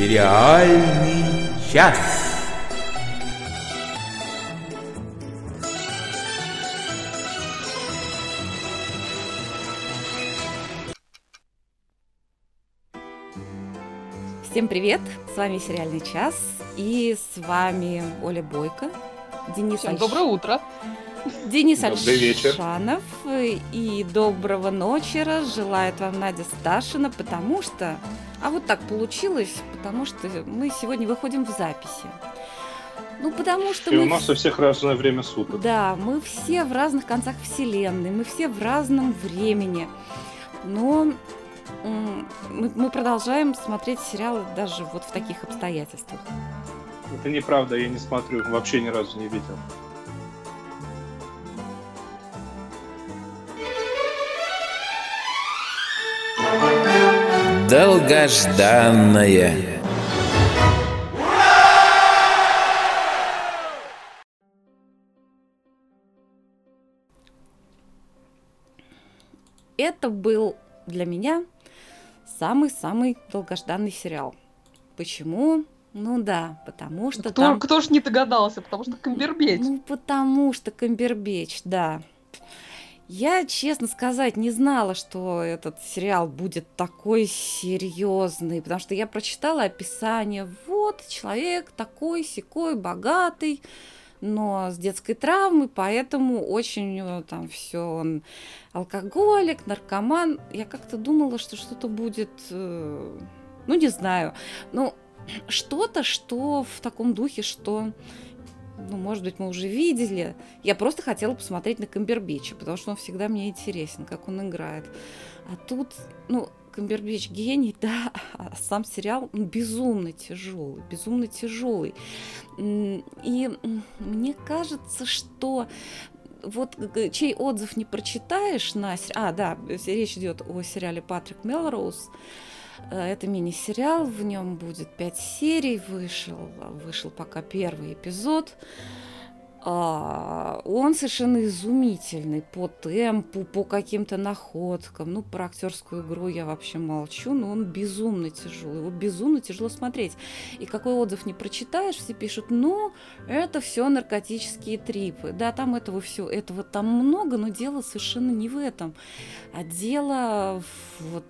Сериальный час. Всем привет! С вами «Сериальный час» и с вами Оля Бойко, Денис Всем Альш- доброе утро. Денис Добрый вечер. Альшанов и доброго ночера желает вам Надя Сташина, потому что... А вот так получилось, потому что мы сегодня выходим в записи. Ну, потому что И мы... у нас у всех разное время суток. Да, мы все в разных концах вселенной, мы все в разном времени. Но мы продолжаем смотреть сериалы даже вот в таких обстоятельствах. Это неправда, я не смотрю, вообще ни разу не видел. Долгожданное. Это был для меня самый-самый долгожданный сериал. Почему? Ну да, потому что Кто, там... кто ж не догадался, потому что Камбербэтч. Ну, потому что Камбербеч, да. Я, честно сказать, не знала, что этот сериал будет такой серьезный, потому что я прочитала описание. Вот, человек такой, секой, богатый, но с детской травмой, поэтому очень там все он алкоголик, наркоман. Я как-то думала, что что-то будет, э, ну не знаю, ну что-то, что в таком духе, что ну, может быть, мы уже видели. Я просто хотела посмотреть на Камбербеча, потому что он всегда мне интересен, как он играет. А тут, ну, Камбербич гений, да, а сам сериал ну, безумно тяжелый, безумно тяжелый. И мне кажется, что вот чей отзыв не прочитаешь на... се- А, да, речь идет о сериале Патрик Мелроуз. Э, Это мини-сериал, в нем будет пять серий, вышел, вышел пока первый эпизод. А, Он совершенно изумительный по темпу, по каким-то находкам. Ну, про актерскую игру я вообще молчу, но он безумно тяжелый. Его безумно тяжело смотреть. И какой отзыв не прочитаешь, все пишут, ну, это все наркотические трипы. Да, там этого все, этого там много, но дело совершенно не в этом. А дело в- вот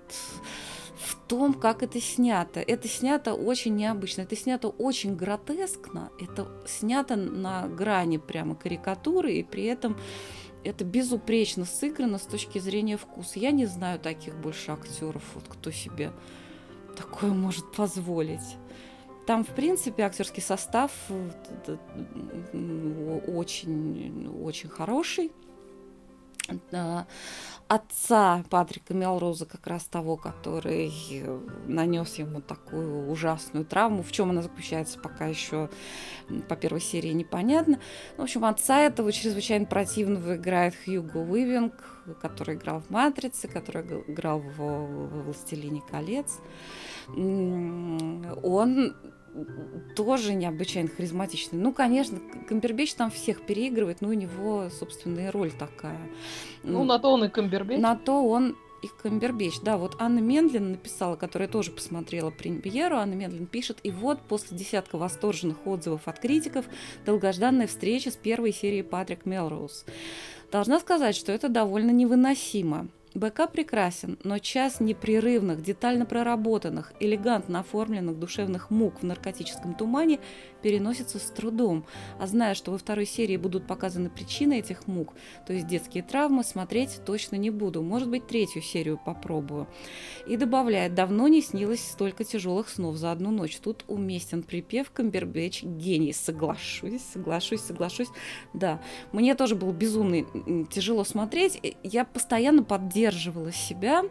в том, как это снято. Это снято очень необычно, это снято очень гротескно, это снято на грани прямо карикатуры, и при этом это безупречно сыграно с точки зрения вкуса. Я не знаю таких больше актеров, вот кто себе такое может позволить. Там, в принципе, актерский состав очень, очень хороший. Отца Патрика Мелроуза, как раз того, который нанес ему такую ужасную травму. В чем она заключается, пока еще по первой серии непонятно. В общем, отца этого чрезвычайно противного играет Хьюго Уивинг, который играл в «Матрице», который играл в «Властелине колец». Он тоже необычайно харизматичный. Ну, конечно, Камбербич там всех переигрывает, но у него собственная роль такая. Ну, на то он и Камбербэтч. На то он и Камбербич. Да, вот Анна Мендлин написала, которая тоже посмотрела премьеру. Анна Мендлин пишет, и вот после десятка восторженных отзывов от критиков долгожданная встреча с первой серией Патрик Мелроуз. Должна сказать, что это довольно невыносимо. БК прекрасен, но час непрерывных, детально проработанных, элегантно оформленных душевных мук в наркотическом тумане переносится с трудом. А зная, что во второй серии будут показаны причины этих мук, то есть детские травмы, смотреть точно не буду. Может быть, третью серию попробую. И добавляет, давно не снилось столько тяжелых снов за одну ночь. Тут уместен припев Камбербэтч гений. Соглашусь, соглашусь, соглашусь. Да, мне тоже было безумно тяжело смотреть. Я постоянно поддерживала себя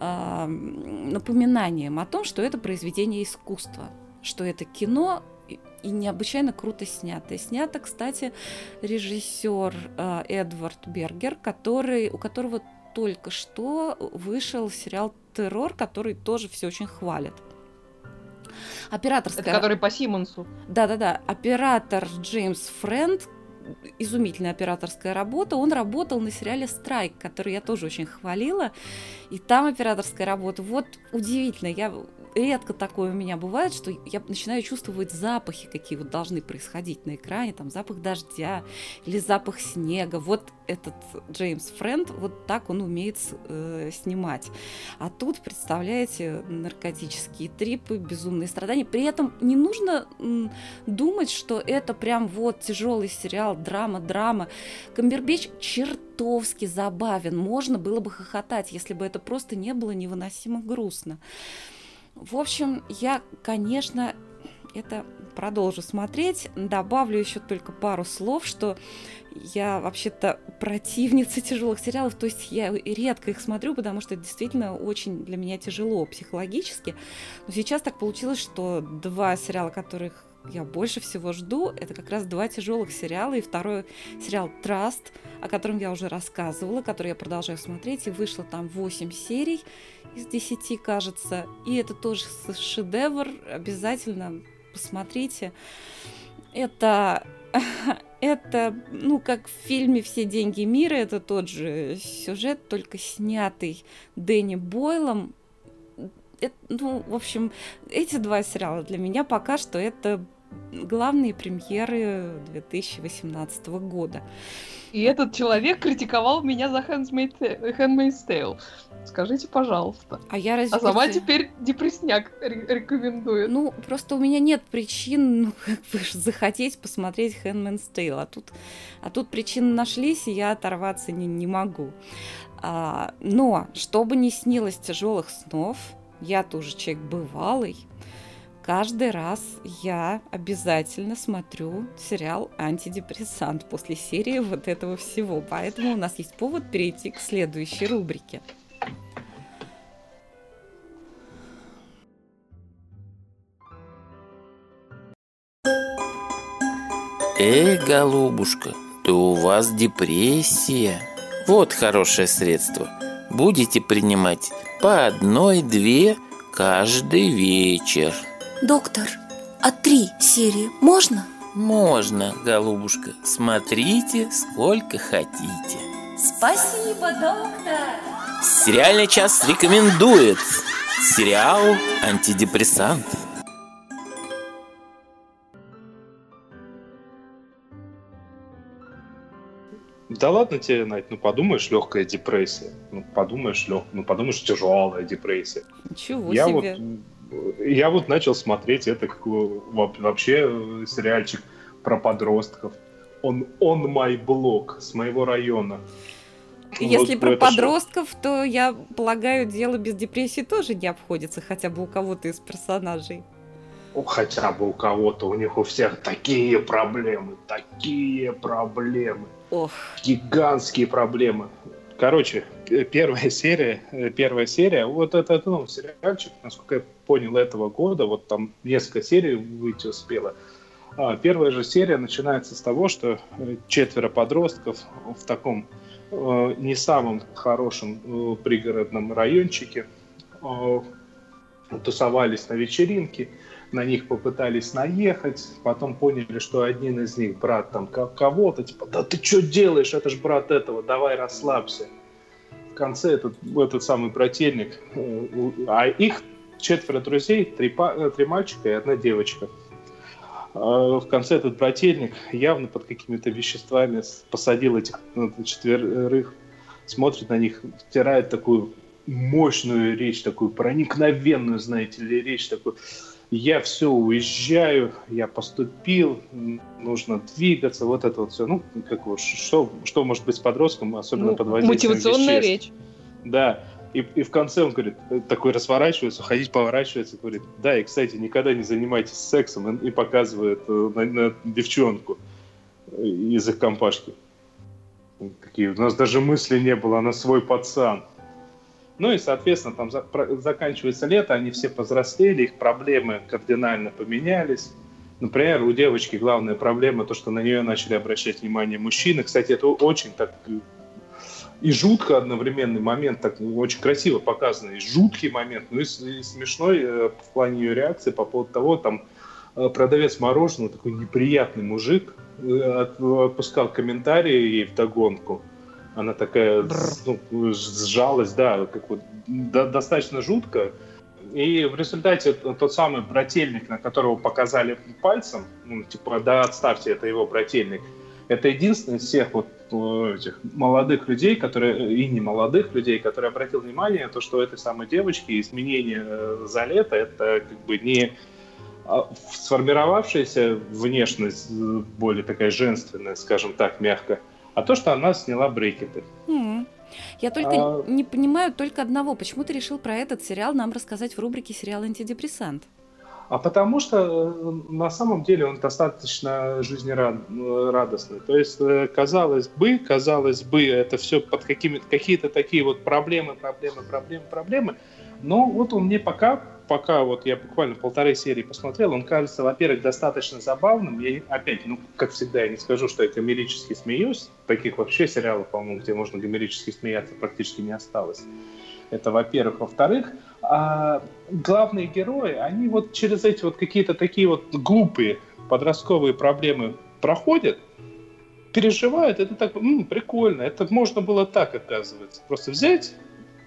м, напоминанием о том, что это произведение искусства, что это кино и- необычайно круто снято. И снято, кстати, режиссер а, Эдвард Бергер, который, у которого только что вышел сериал «Террор», который тоже все очень хвалят. Операторская... Это который по Симонсу. Да-да-да, оператор Джеймс Френд, изумительная операторская работа. Он работал на сериале «Страйк», который я тоже очень хвалила. И там операторская работа. Вот удивительно. Я редко такое у меня бывает, что я начинаю чувствовать запахи, какие вот должны происходить на экране, там запах дождя или запах снега. Вот этот Джеймс Френд, вот так он умеет э, снимать. А тут, представляете, наркотические трипы, безумные страдания. При этом не нужно думать, что это прям вот тяжелый сериал, драма, драма. Камбербич чертовски забавен. Можно было бы хохотать, если бы это просто не было невыносимо грустно. В общем, я, конечно, это продолжу смотреть. Добавлю еще только пару слов, что я вообще-то противница тяжелых сериалов, то есть я редко их смотрю, потому что это действительно очень для меня тяжело психологически. Но сейчас так получилось, что два сериала, которых я больше всего жду, это как раз два тяжелых сериала. И второй сериал «Траст», о котором я уже рассказывала, который я продолжаю смотреть. И вышло там 8 серий из 10, кажется. И это тоже шедевр. Обязательно посмотрите. Это это, ну, как в фильме «Все деньги мира», это тот же сюжет, только снятый Дэнни Бойлом, это, ну, в общем, эти два сериала для меня пока что это главные премьеры 2018 года. И этот человек критиковал меня за Handmaid's Tale. Скажите, пожалуйста. А я разве... А сама теперь депресняк рекомендует. Ну, просто у меня нет причин, ну, как бы, захотеть посмотреть Handmaid's Tale. А тут, а тут причины нашлись, и я оторваться не, не могу. А, но, чтобы не снилось тяжелых снов, я тоже человек бывалый, каждый раз я обязательно смотрю сериал «Антидепрессант» после серии вот этого всего. Поэтому у нас есть повод перейти к следующей рубрике. Эй, голубушка, то у вас депрессия. Вот хорошее средство. Будете принимать по одной-две каждый вечер. Доктор, а три серии можно? Можно, голубушка. Смотрите, сколько хотите. Спасибо, доктор. Сериальный час рекомендует сериал «Антидепрессант». Да ладно тебе, Надь, ну подумаешь, легкая депрессия. Ну подумаешь, лег... ну подумаешь, тяжелая депрессия. Ничего я себе. Вот, я вот начал смотреть это как, вообще сериальчик про подростков. Он он мой блог с моего района. Если вот про подростков, шоу. то я полагаю, дело без депрессии тоже не обходится, хотя бы у кого-то из персонажей. Хотя бы у кого-то, у них у всех такие проблемы, такие проблемы. Ох. Гигантские проблемы. Короче, первая серия, первая серия, вот это, это ну, сериальчик, насколько я понял, этого года, вот там несколько серий выйти успело. А, первая же серия начинается с того, что четверо подростков в таком э, не самом хорошем э, пригородном райончике э, тусовались на вечеринке, на них попытались наехать, потом поняли, что один из них брат там кого-то, типа, да ты что делаешь, это же брат этого, давай расслабься. В конце этот, этот самый брательник, э, а их четверо друзей, три, э, три мальчика и одна девочка. А в конце этот брательник явно под какими-то веществами посадил этих ну, четверых, смотрит на них, втирает такую мощную речь, такую проникновенную, знаете ли, речь такую я все уезжаю, я поступил, нужно двигаться, вот это вот все. Ну, как что, что может быть с подростком, особенно ну, под воздействием Мотивационная веществ. речь. Да, и, и в конце он говорит, такой разворачивается, ходить поворачивается, говорит, да, и, кстати, никогда не занимайтесь сексом, и, и показывает э, на, на девчонку из их компашки. Такие, у нас даже мысли не было, она свой пацан. Ну и, соответственно, там за, про, заканчивается лето, они все повзрослели, их проблемы кардинально поменялись. Например, у девочки главная проблема то, что на нее начали обращать внимание мужчины. Кстати, это очень так и жутко одновременный момент, так очень красиво показано, и жуткий момент, ну и, и смешной э, в плане ее реакции по поводу того, там э, продавец мороженого, такой неприятный мужик, э, отпускал комментарии ей в догонку, она такая ну, сжалась, да, как вот до, достаточно жутко. И в результате тот самый брательник, на которого показали пальцем, ну, типа, да, отставьте, это его брательник, это единственный из всех вот э, этих молодых людей, которые, и не молодых людей, которые обратил внимание, то, что у этой самой девочки изменение э, за лето, это как бы не а, сформировавшаяся внешность, э, более такая женственная, скажем так, мягко, а то, что она сняла брекеты. М. Я только А- не понимаю только одного. Почему ты решил про этот сериал нам рассказать в рубрике «Сериал антидепрессант»? А потому что э, на самом деле он достаточно жизнерадостный. То есть, э, казалось бы, казалось бы, это все под какими какие-то такие вот проблемы, проблемы, проблемы, проблемы. Но вот он мне пока, пока вот я буквально полторы серии посмотрел, он кажется, во-первых, достаточно забавным. Я опять, ну, как всегда, я не скажу, что я гомерически смеюсь. Таких вообще сериалов, по-моему, где можно гомерически смеяться, практически не осталось. Это, во-первых. Во-вторых, а, главные герои, они вот через эти вот какие-то такие вот глупые подростковые проблемы проходят, переживают, это так, м, прикольно, это можно было так, оказывается. Просто взять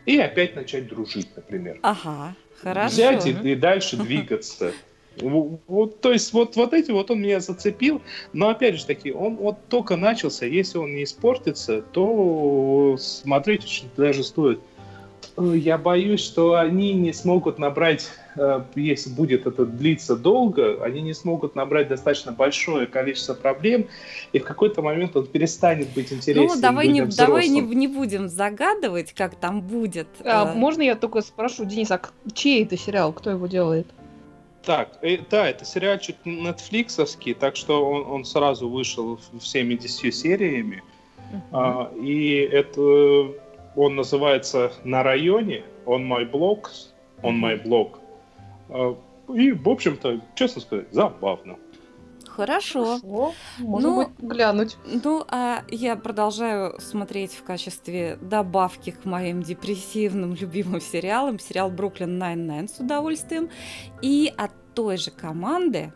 и опять начать дружить, например. Ага, хорошо. Взять и, и дальше двигаться. Вот, то есть вот, вот эти вот он меня зацепил, но опять же таки, он вот только начался, если он не испортится, то смотреть даже стоит. Э, Я боюсь, что они не смогут набрать, э, если будет это длиться долго, они не смогут набрать достаточно большое количество проблем, и в какой-то момент он перестанет быть интересен Ну, давай, не, давай не, не будем загадывать, как там будет. А, Э, можно я только спрошу, Денис, а чей это сериал? Кто его делает? Так, э, да, это сериальчик нетфликсовский, так что он, он сразу вышел всеми 10 сериями. А, и это он называется «На районе», «On My Block», «On My Block». И, в общем-то, честно сказать, забавно. Хорошо. О, можно Ну, будет глянуть. Ну, а я продолжаю смотреть в качестве добавки к моим депрессивным любимым сериалам сериал «Brooklyn Nine-Nine» с удовольствием. И от той же команды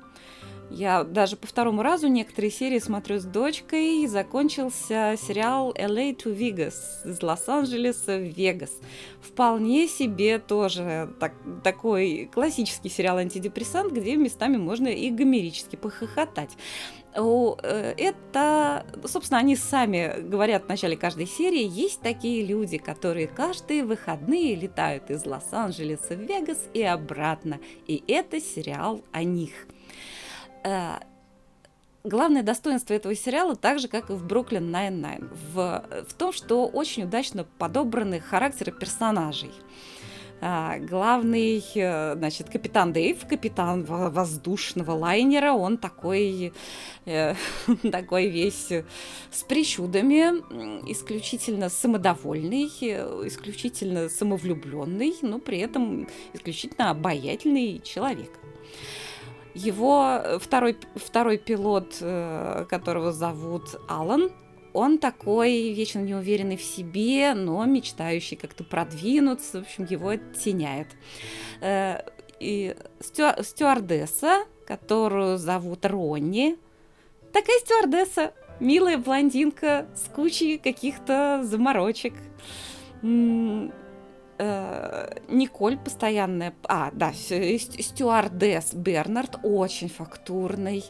я даже по второму разу некоторые серии смотрю с дочкой. Закончился сериал LA to Vegas из Лос-Анджелеса в Вегас. Вполне себе тоже так- такой классический сериал антидепрессант, где местами можно и гомерически похохотать. Э, Это, собственно, они сами говорят в начале каждой серии, есть такие люди, которые каждые выходные летают из Лос-Анджелеса в Вегас и обратно. И это сериал о них. Э, Главное достоинство этого сериала, так же, как и в Brooklyn Nine-Nine, в, в том, что очень удачно подобраны характеры персонажей. А, Главный, э, значит, капитан Дэйв, капитан во- воздушного лайнера, он такой, э, такой весь с причудами, исключительно самодовольный, э, исключительно самовлюбленный, но при этом исключительно обаятельный человек. Его э, второй, второй пилот, э, которого зовут Алан, он такой вечно неуверенный в себе, но мечтающий как-то продвинуться. В общем, его оттеняет. Э, И стюа- стюардесса, которую зовут Ронни, такая стюардесса, милая блондинка с кучей каких-то заморочек. Э, Николь постоянная, а, да, стюардесс Бернард, очень фактурный.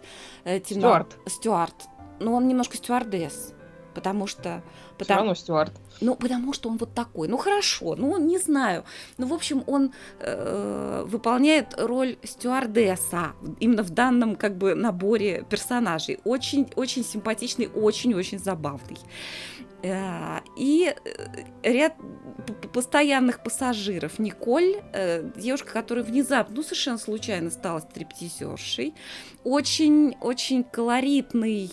э, темно- Стюарт. Стюарт. Ну, он немножко стюардесс, потому что... Все Потому, равно Стюарт. ну, потому что он вот такой. Ну, хорошо, ну, не знаю. Ну, в общем, он э, выполняет роль стюардесса именно в данном как бы наборе персонажей. Очень, очень симпатичный, очень-очень забавный. Э, И э, ряд постоянных пассажиров. Николь, э, девушка, которая внезапно, ну, совершенно случайно стала стриптизершей. Очень-очень колоритный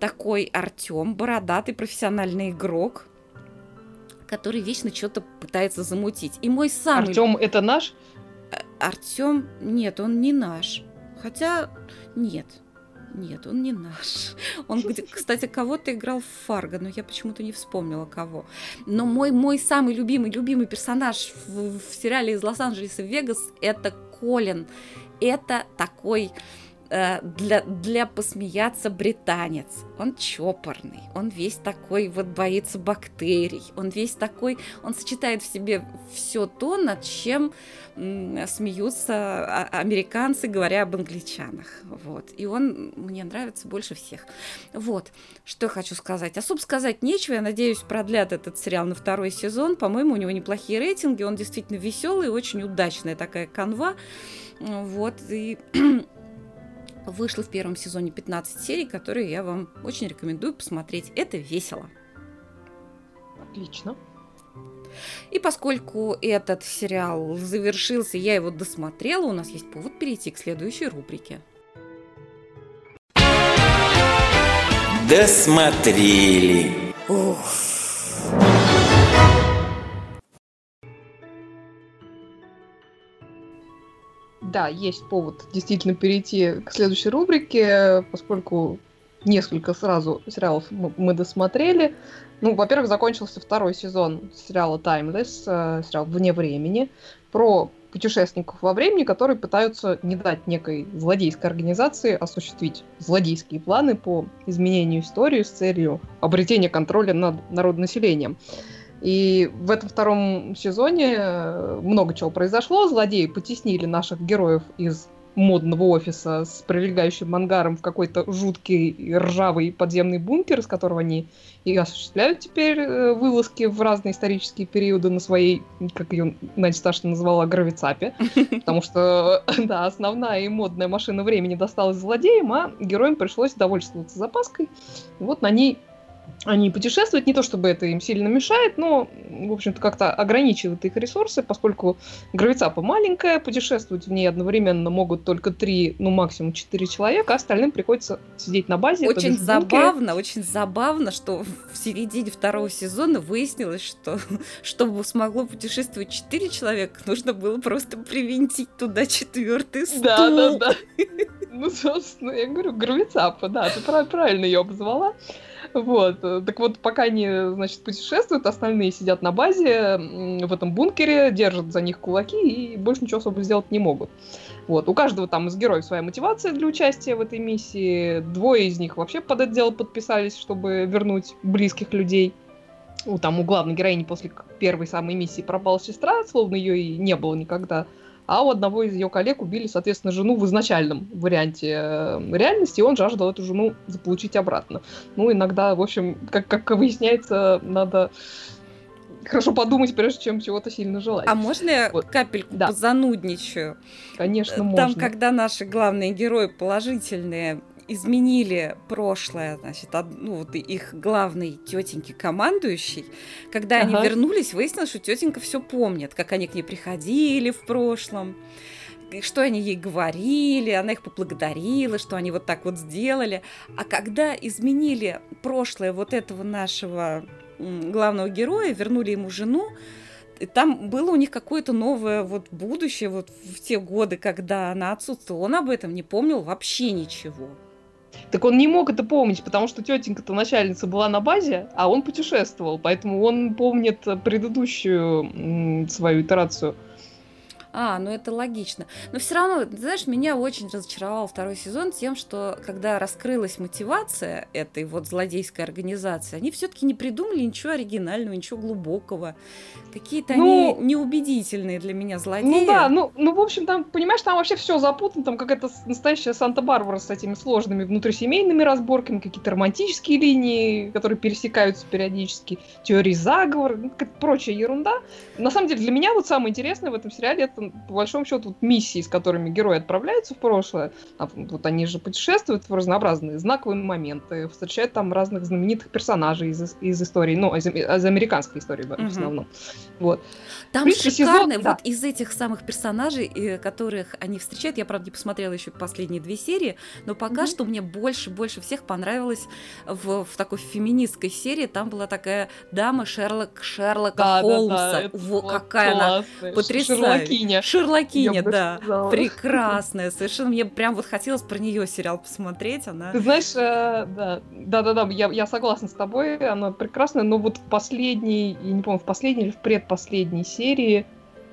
такой Артем, бородатый профессиональный игрок, который вечно что-то пытается замутить. И мой самый... Артем, это наш? Артем, нет, он не наш. Хотя, нет, нет, он не наш. Он, кстати, кого-то играл в Фарго, но я почему-то не вспомнила кого. Но мой, мой самый любимый, любимый персонаж в, в сериале из Лос-Анджелеса в Вегас – это Колин. Это такой э, для, для посмеяться британец. Он чопорный, он весь такой вот боится бактерий, он весь такой, он сочетает в себе все то, над чем смеются американцы, говоря об англичанах. Вот. И он мне нравится больше всех. Вот. Что я хочу сказать. Особо сказать нечего. Я надеюсь, продлят этот сериал на второй сезон. По-моему, у него неплохие рейтинги. Он действительно веселый, очень удачная такая канва. Вот. И вышло в первом сезоне 15 серий, которые я вам очень рекомендую посмотреть. Это весело. Отлично. И поскольку этот сериал завершился, я его досмотрела, у нас есть повод перейти к следующей рубрике. Досмотрели. Ух. Да, есть повод действительно перейти к следующей рубрике, поскольку несколько сразу сериалов мы досмотрели. Ну, во-первых, закончился второй сезон сериала Timeless, э, сериал «Вне времени», про путешественников во времени, которые пытаются не дать некой злодейской организации осуществить злодейские планы по изменению истории с целью обретения контроля над народонаселением. И в этом втором сезоне э, много чего произошло. Злодеи потеснили наших героев из модного офиса с прилегающим ангаром в какой-то жуткий ржавый подземный бункер, из которого они и осуществляют теперь э, вылазки в разные исторические периоды на своей, как ее Надя Сташина назвала, гравицапе. Потому что, да, основная и модная машина времени досталась злодеям, а героям пришлось довольствоваться запаской. И вот на ней они путешествуют, не то чтобы это им сильно мешает, но, в общем-то, как-то ограничивает их ресурсы, поскольку гравицапа маленькая, путешествовать в ней одновременно могут только три, ну, максимум четыре человека, а остальным приходится сидеть на базе. Очень забавно, очень забавно, что в середине второго сезона выяснилось, что чтобы смогло путешествовать четыре человека, нужно было просто привинтить туда четвертый стул. Да, да, да. Ну, собственно, я говорю, гравицапа, да, ты правильно ее обозвала. Вот. Так вот, пока они, значит, путешествуют, остальные сидят на базе в этом бункере, держат за них кулаки и больше ничего особо сделать не могут. Вот. У каждого там из героев своя мотивация для участия в этой миссии. Двое из них вообще под это дело подписались, чтобы вернуть близких людей. У, там, у главной героини после первой самой миссии пропала сестра, словно ее и не было никогда а у одного из ее коллег убили, соответственно, жену в изначальном варианте э, реальности, и он жаждал эту жену заполучить обратно. Ну, иногда, в общем, как, как выясняется, надо хорошо подумать, прежде чем чего-то сильно желать. А можно я вот. капельку да. занудничаю? Конечно, Там, можно. Там, когда наши главные герои положительные изменили прошлое, значит, од, ну, вот их главной тетеньки командующей, когда ага. они вернулись, выяснилось, что тетенька все помнит, как они к ней приходили в прошлом, что они ей говорили, она их поблагодарила, что они вот так вот сделали. А когда изменили прошлое вот этого нашего главного героя, вернули ему жену, там было у них какое-то новое вот будущее вот в те годы, когда она отсутствовала. Он об этом не помнил вообще ничего. Так он не мог это помнить, потому что тетенька-то начальница была на базе, а он путешествовал, поэтому он помнит предыдущую свою итерацию. А, ну это логично. Но все равно, знаешь, меня очень разочаровал второй сезон тем, что когда раскрылась мотивация этой вот злодейской организации, они все-таки не придумали ничего оригинального, ничего глубокого. Какие-то ну, они неубедительные для меня злодеи. Ну да, ну, ну в общем, там, понимаешь, там вообще все запутано, там какая-то настоящая Санта-Барбара с этими сложными внутрисемейными разборками, какие-то романтические линии, которые пересекаются периодически, теории заговора, ну, прочая ерунда. На самом деле, для меня вот самое интересное в этом сериале это по большому счету, вот миссии, с которыми герои отправляются в прошлое, а, вот они же путешествуют в разнообразные знаковые моменты, встречают там разных знаменитых персонажей из, из истории, ну, из, из американской истории в основном. Вот. Там принципе, шикарно, сезон, вот да. из этих самых персонажей, которых они встречают, я, правда, не посмотрела еще последние две серии, но пока mm-hmm. что мне больше-больше всех понравилось в, в такой феминистской серии, там была такая дама Шерлок, Шерлока да, Холмса, да, да, Во, какая она потрясающая. Шерлокиня. Шерлокиня, да. Прекрасная, совершенно. Мне прям вот хотелось про нее сериал посмотреть. Она... Ты знаешь, э, да, да-да-да, я, я согласна с тобой, она прекрасная, но вот в последней, я не помню, в последней или в предпоследней серии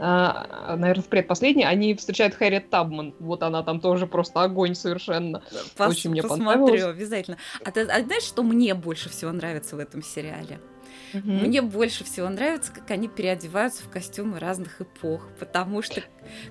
а, наверное, в предпоследней, они встречают Хэрриет Табман. Вот она там тоже просто огонь совершенно. Пос- Очень мне посмотрю обязательно. А ты а знаешь, что мне больше всего нравится в этом сериале? Угу. Мне больше всего нравится, как они переодеваются в костюмы разных эпох, потому что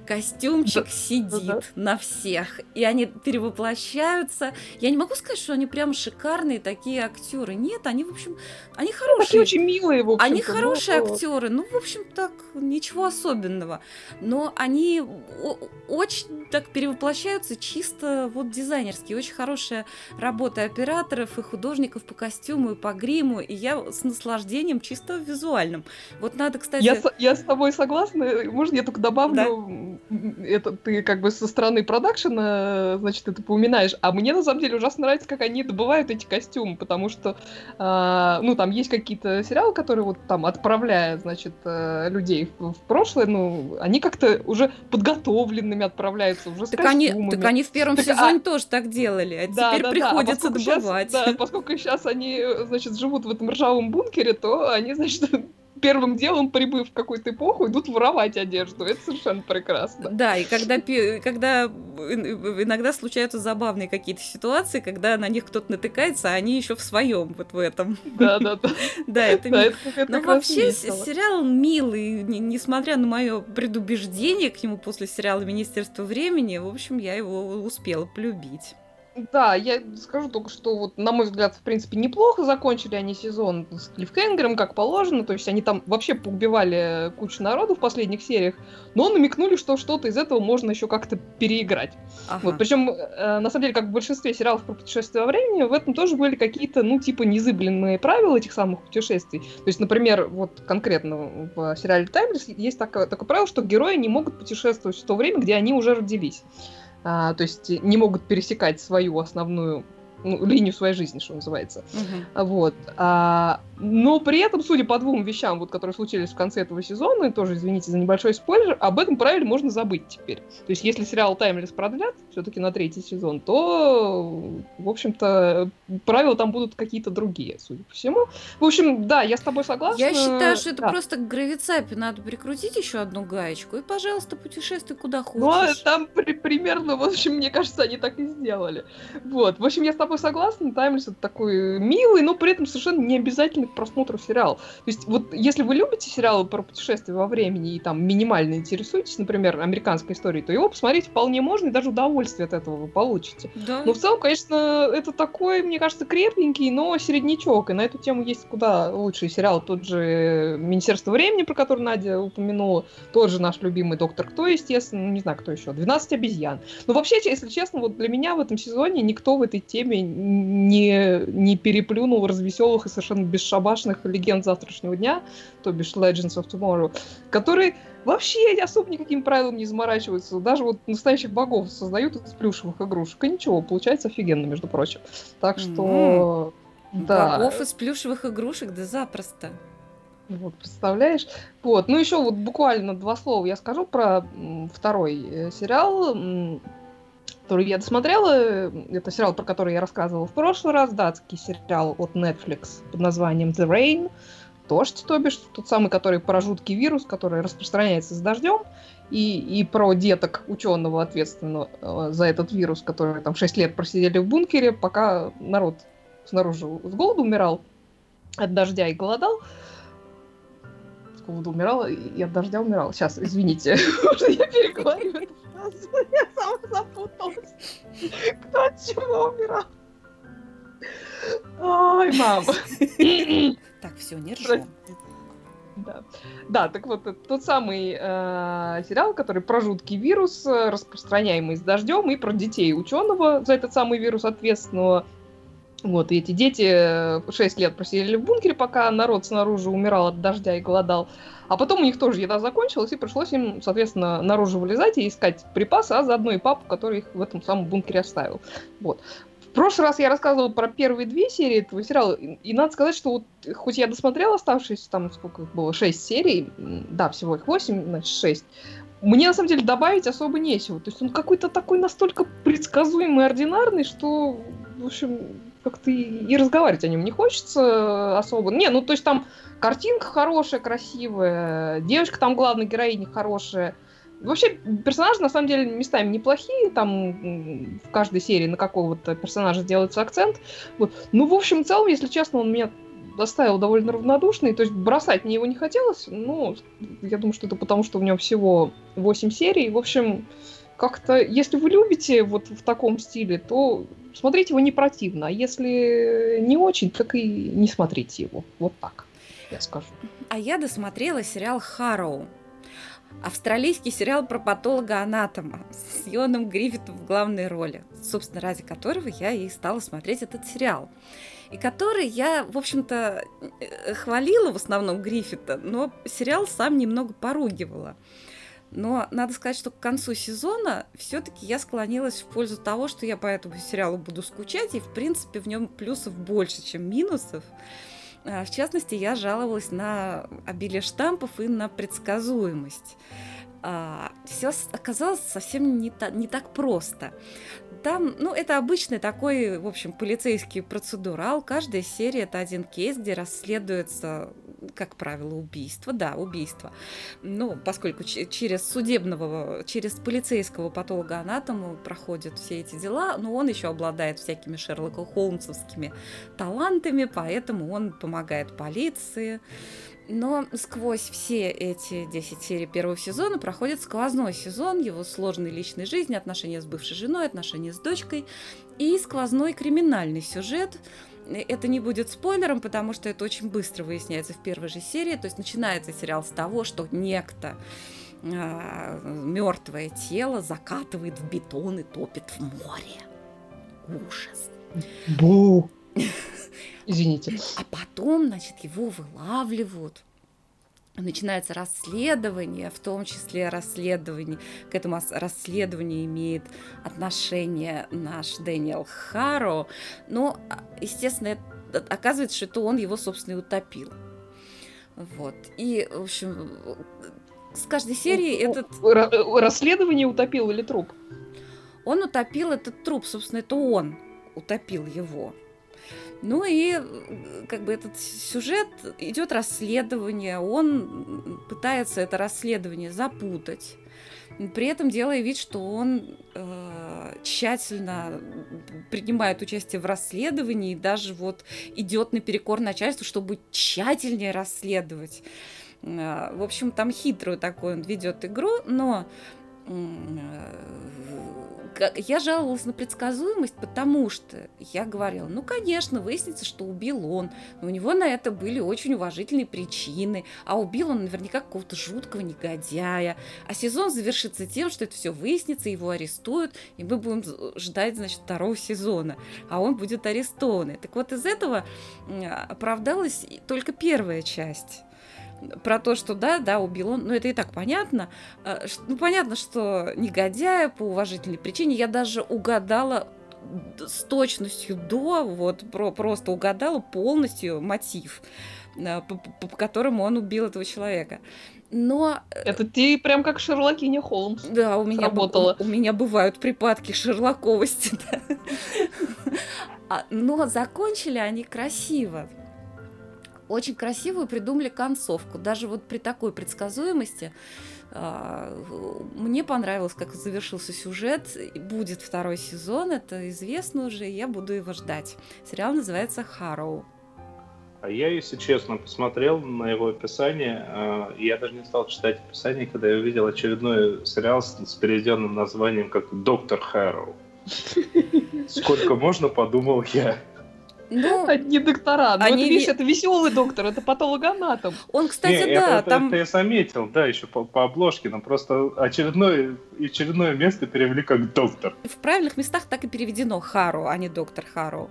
костюмчик сидит на всех, и они перевоплощаются. Я не могу сказать, что они прям шикарные такие актеры. Нет, они, в общем, они хорошие. Такие очень милые, в общем Они хорошие но... актеры, ну, в общем, так, ничего особенного. Но они очень так перевоплощаются чисто вот дизайнерски. Очень хорошая работа операторов и художников по костюму и по гриму, и я с наслаждением чисто визуальным. Вот надо, кстати... Я, я с тобой согласна, можно я только добавлю да? это ты как бы со стороны продакшена, значит, это поуминаешь. А мне на самом деле ужасно нравится, как они добывают эти костюмы, потому что, э, ну, там есть какие-то сериалы, которые вот там отправляют, значит, э, людей в, в прошлое, ну, они как-то уже подготовленными отправляются, уже так с они, так они в первом так, сезоне а... тоже так делали, а да, теперь да, приходится да. А добывать. Сейчас, да, поскольку сейчас они, значит, живут в этом ржавом бункере, то они, значит, первым делом, прибыв в какую-то эпоху, идут воровать одежду. Это совершенно прекрасно. Да, и когда, когда иногда случаются забавные какие-то ситуации, когда на них кто-то натыкается, а они еще в своем вот в этом. Да, да, да. Да, это Но вообще сериал милый, несмотря на мое предубеждение к нему после сериала Министерство времени, в общем, я его успела полюбить. Да, я скажу только, что вот, на мой взгляд, в принципе, неплохо закончили они сезон с Клиффхенгером, как положено, то есть они там вообще поубивали кучу народу в последних сериях, но намекнули, что что-то из этого можно еще как-то переиграть. Ага. Вот, причем, э, на самом деле, как в большинстве сериалов про путешествия во времени, в этом тоже были какие-то, ну, типа, незыблемые правила этих самых путешествий. То есть, например, вот конкретно в сериале «Таймлесс» есть такое, такое правило, что герои не могут путешествовать в то время, где они уже родились то есть не могут пересекать свою основную ну, линию своей жизни, что называется. Uh-huh. Вот. А, но при этом, судя по двум вещам, вот, которые случились в конце этого сезона, и тоже, извините за небольшой спойлер, об этом правиле можно забыть теперь. То есть, если сериал Таймлесс продлят все-таки на третий сезон, то, в общем-то, правила там будут какие-то другие, судя по всему. В общем, да, я с тобой согласна. Я считаю, что это да. просто к гравицапе надо прикрутить еще одну гаечку, и, пожалуйста, путешествуй куда хочешь. Ну, а там при- примерно, в общем, мне кажется, они так и сделали. Вот. В общем, я с тобой согласна, Таймлесс это такой милый, но при этом совершенно не обязательный к просмотру сериал. То есть вот если вы любите сериалы про путешествия во времени и там минимально интересуетесь, например, американской историей, то его посмотреть вполне можно, и даже удовольствие от этого вы получите. Да. Но в целом, конечно, это такой, мне кажется, крепенький, но середнячок, и на эту тему есть куда лучший сериал, тот же «Министерство времени», про который Надя упомянула, тот же наш любимый «Доктор Кто», естественно, ну, не знаю, кто еще, «12 обезьян». Но вообще, если честно, вот для меня в этом сезоне никто в этой теме не, не переплюнул развеселых и совершенно бесшабашных легенд завтрашнего дня, то бишь Legends of Tomorrow, которые вообще особо никаким правилам не заморачиваются. Даже вот настоящих богов создают из плюшевых игрушек. И ничего, получается офигенно, между прочим. Так что... Mm-hmm. Да. Богов из плюшевых игрушек, да запросто. Вот, представляешь? Вот, ну еще вот буквально два слова я скажу про второй э, сериал который я досмотрела. Это сериал, про который я рассказывала в прошлый раз. Датский сериал от Netflix под названием The Rain. Дождь, то бишь, тот самый, который про жуткий вирус, который распространяется с дождем, и, и про деток ученого, ответственного э, за этот вирус, которые там 6 лет просидели в бункере, пока народ снаружи с голоду умирал от дождя и голодал. С голоду умирал и от дождя умирал. Сейчас, извините, я переговорю Я сама запуталась. Кто от чего умирал? Ой, мама. Так, все, не ржем. Да. да, так вот, тот самый э, сериал, который про жуткий вирус, распространяемый с дождем, и про детей ученого за этот самый вирус ответственного. Вот, и эти дети 6 лет просидели в бункере, пока народ снаружи умирал от дождя и голодал. А потом у них тоже еда закончилась, и пришлось им, соответственно, наружу вылезать и искать припасы, а заодно и папу, который их в этом самом бункере оставил. Вот. В прошлый раз я рассказывала про первые две серии этого сериала, и, и надо сказать, что вот хоть я досмотрела оставшиеся там, сколько их было, шесть серий, да, всего их восемь, значит, шесть, мне на самом деле добавить особо нечего. То есть он какой-то такой настолько предсказуемый, ординарный, что, в общем, как-то и, разговаривать о нем не хочется особо. Не, ну то есть там картинка хорошая, красивая, девочка там главная героиня хорошая. Вообще, персонажи, на самом деле, местами неплохие. Там в каждой серии на какого-то персонажа делается акцент. Вот. Ну, в общем, в целом, если честно, он меня оставил довольно равнодушный. То есть бросать мне его не хотелось. Ну, я думаю, что это потому, что у него всего 8 серий. В общем, как-то, если вы любите вот в таком стиле, то смотреть его не противно. А если не очень, так и не смотрите его. Вот так, я скажу. А я досмотрела сериал «Харроу». Австралийский сериал про патолога-анатома с Йоном Гриффитом в главной роли, собственно, ради которого я и стала смотреть этот сериал. И который я, в общем-то, э, хвалила в основном Гриффита, но сериал сам немного поругивала. Но надо сказать, что к концу сезона все-таки я склонилась в пользу того, что я по этому сериалу буду скучать, и в принципе в нем плюсов больше, чем минусов. А, в частности, я жаловалась на обилие штампов и на предсказуемость. А, Все оказалось совсем не, та, не так просто. Там, ну, это обычный такой, в общем, полицейский процедурал. Каждая серия это один кейс, где расследуется, как правило, убийство. Да, убийство. Ну, поскольку через судебного, через полицейского патолога-анатома проходят все эти дела, но он еще обладает всякими Шерлока Холмсовскими талантами, поэтому он помогает полиции. Но сквозь все эти 10 серий первого сезона проходит сквозной сезон его сложной личной жизни, отношения с бывшей женой, отношения с дочкой и сквозной криминальный сюжет. Это не будет спойлером, потому что это очень быстро выясняется в первой же серии. То есть начинается сериал с того, что некто э, мертвое тело закатывает в бетон и топит в море. Ужас. Бу! Извините. А потом, значит, его вылавливают. Начинается расследование, в том числе расследование, к этому расследованию имеет отношение наш Дэниел Харо, но, а, естественно, оказывается, что это он его, собственно, и утопил. Вот. И, в общем, с каждой серии этот... Расследование утопил или труп? Он утопил этот труп, собственно, это он утопил его. Ну и как бы этот сюжет идет расследование, он пытается это расследование запутать, при этом делая вид, что он э, тщательно принимает участие в расследовании и даже вот идет наперекор начальству, чтобы тщательнее расследовать. Э, в общем, там хитрую такую он ведет игру, но э, я жаловалась на предсказуемость, потому что я говорила, ну, конечно, выяснится, что убил он, но у него на это были очень уважительные причины, а убил он наверняка какого-то жуткого негодяя, а сезон завершится тем, что это все выяснится, его арестуют, и мы будем ждать, значит, второго сезона, а он будет арестован. Так вот, из этого оправдалась только первая часть про то, что да, да, убил он, ну это и так понятно. А, ну понятно, что негодяя по уважительной причине. Я даже угадала с точностью до, вот про, просто угадала полностью мотив, а, по, по, по которому он убил этого человека. Но... Э, это ты прям как Шерлокиня Холмс. Да, у меня, работала. У, у меня бывают припадки шерлоковости. Да. А, но закончили они красиво очень красивую придумали концовку. Даже вот при такой предсказуемости а, мне понравилось, как завершился сюжет. Будет второй сезон, это известно уже, и я буду его ждать. Сериал называется «Харроу». А я, если честно, посмотрел на его описание, а, и я даже не стал читать описание, когда я увидел очередной сериал с, с переведенным названием как «Доктор Харроу». Сколько можно, подумал я. Ну, Одни доктора. Ну, они... это, видишь, это веселый доктор, это патологоанатом. Он, кстати, не, да, это, там... Это я заметил, да, еще по, по обложке, но просто очередное, очередное место перевели как доктор. В правильных местах так и переведено Хару, а не доктор Хару.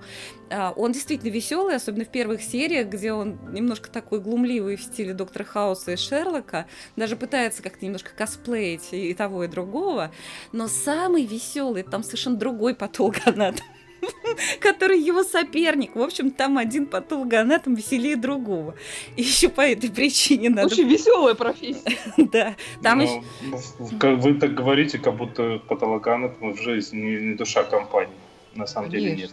А, он действительно веселый, особенно в первых сериях, где он немножко такой глумливый в стиле доктора Хауса и Шерлока, даже пытается как-то немножко косплеить и того, и другого. Но самый веселый, там совершенно другой патологоанатом. который его соперник. В общем, там один патологоанатом веселее другого. И еще по этой причине надо... Очень веселая профессия. Да. Там еще... Вы так говорите, как будто патологоанатом в жизни не душа компании. На самом деле нет.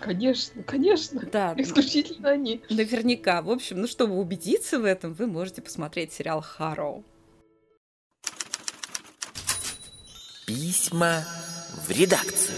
Конечно, конечно. Да, Исключительно они. наверняка. В общем, ну, чтобы убедиться в этом, вы можете посмотреть сериал «Харроу». Письма в редакцию.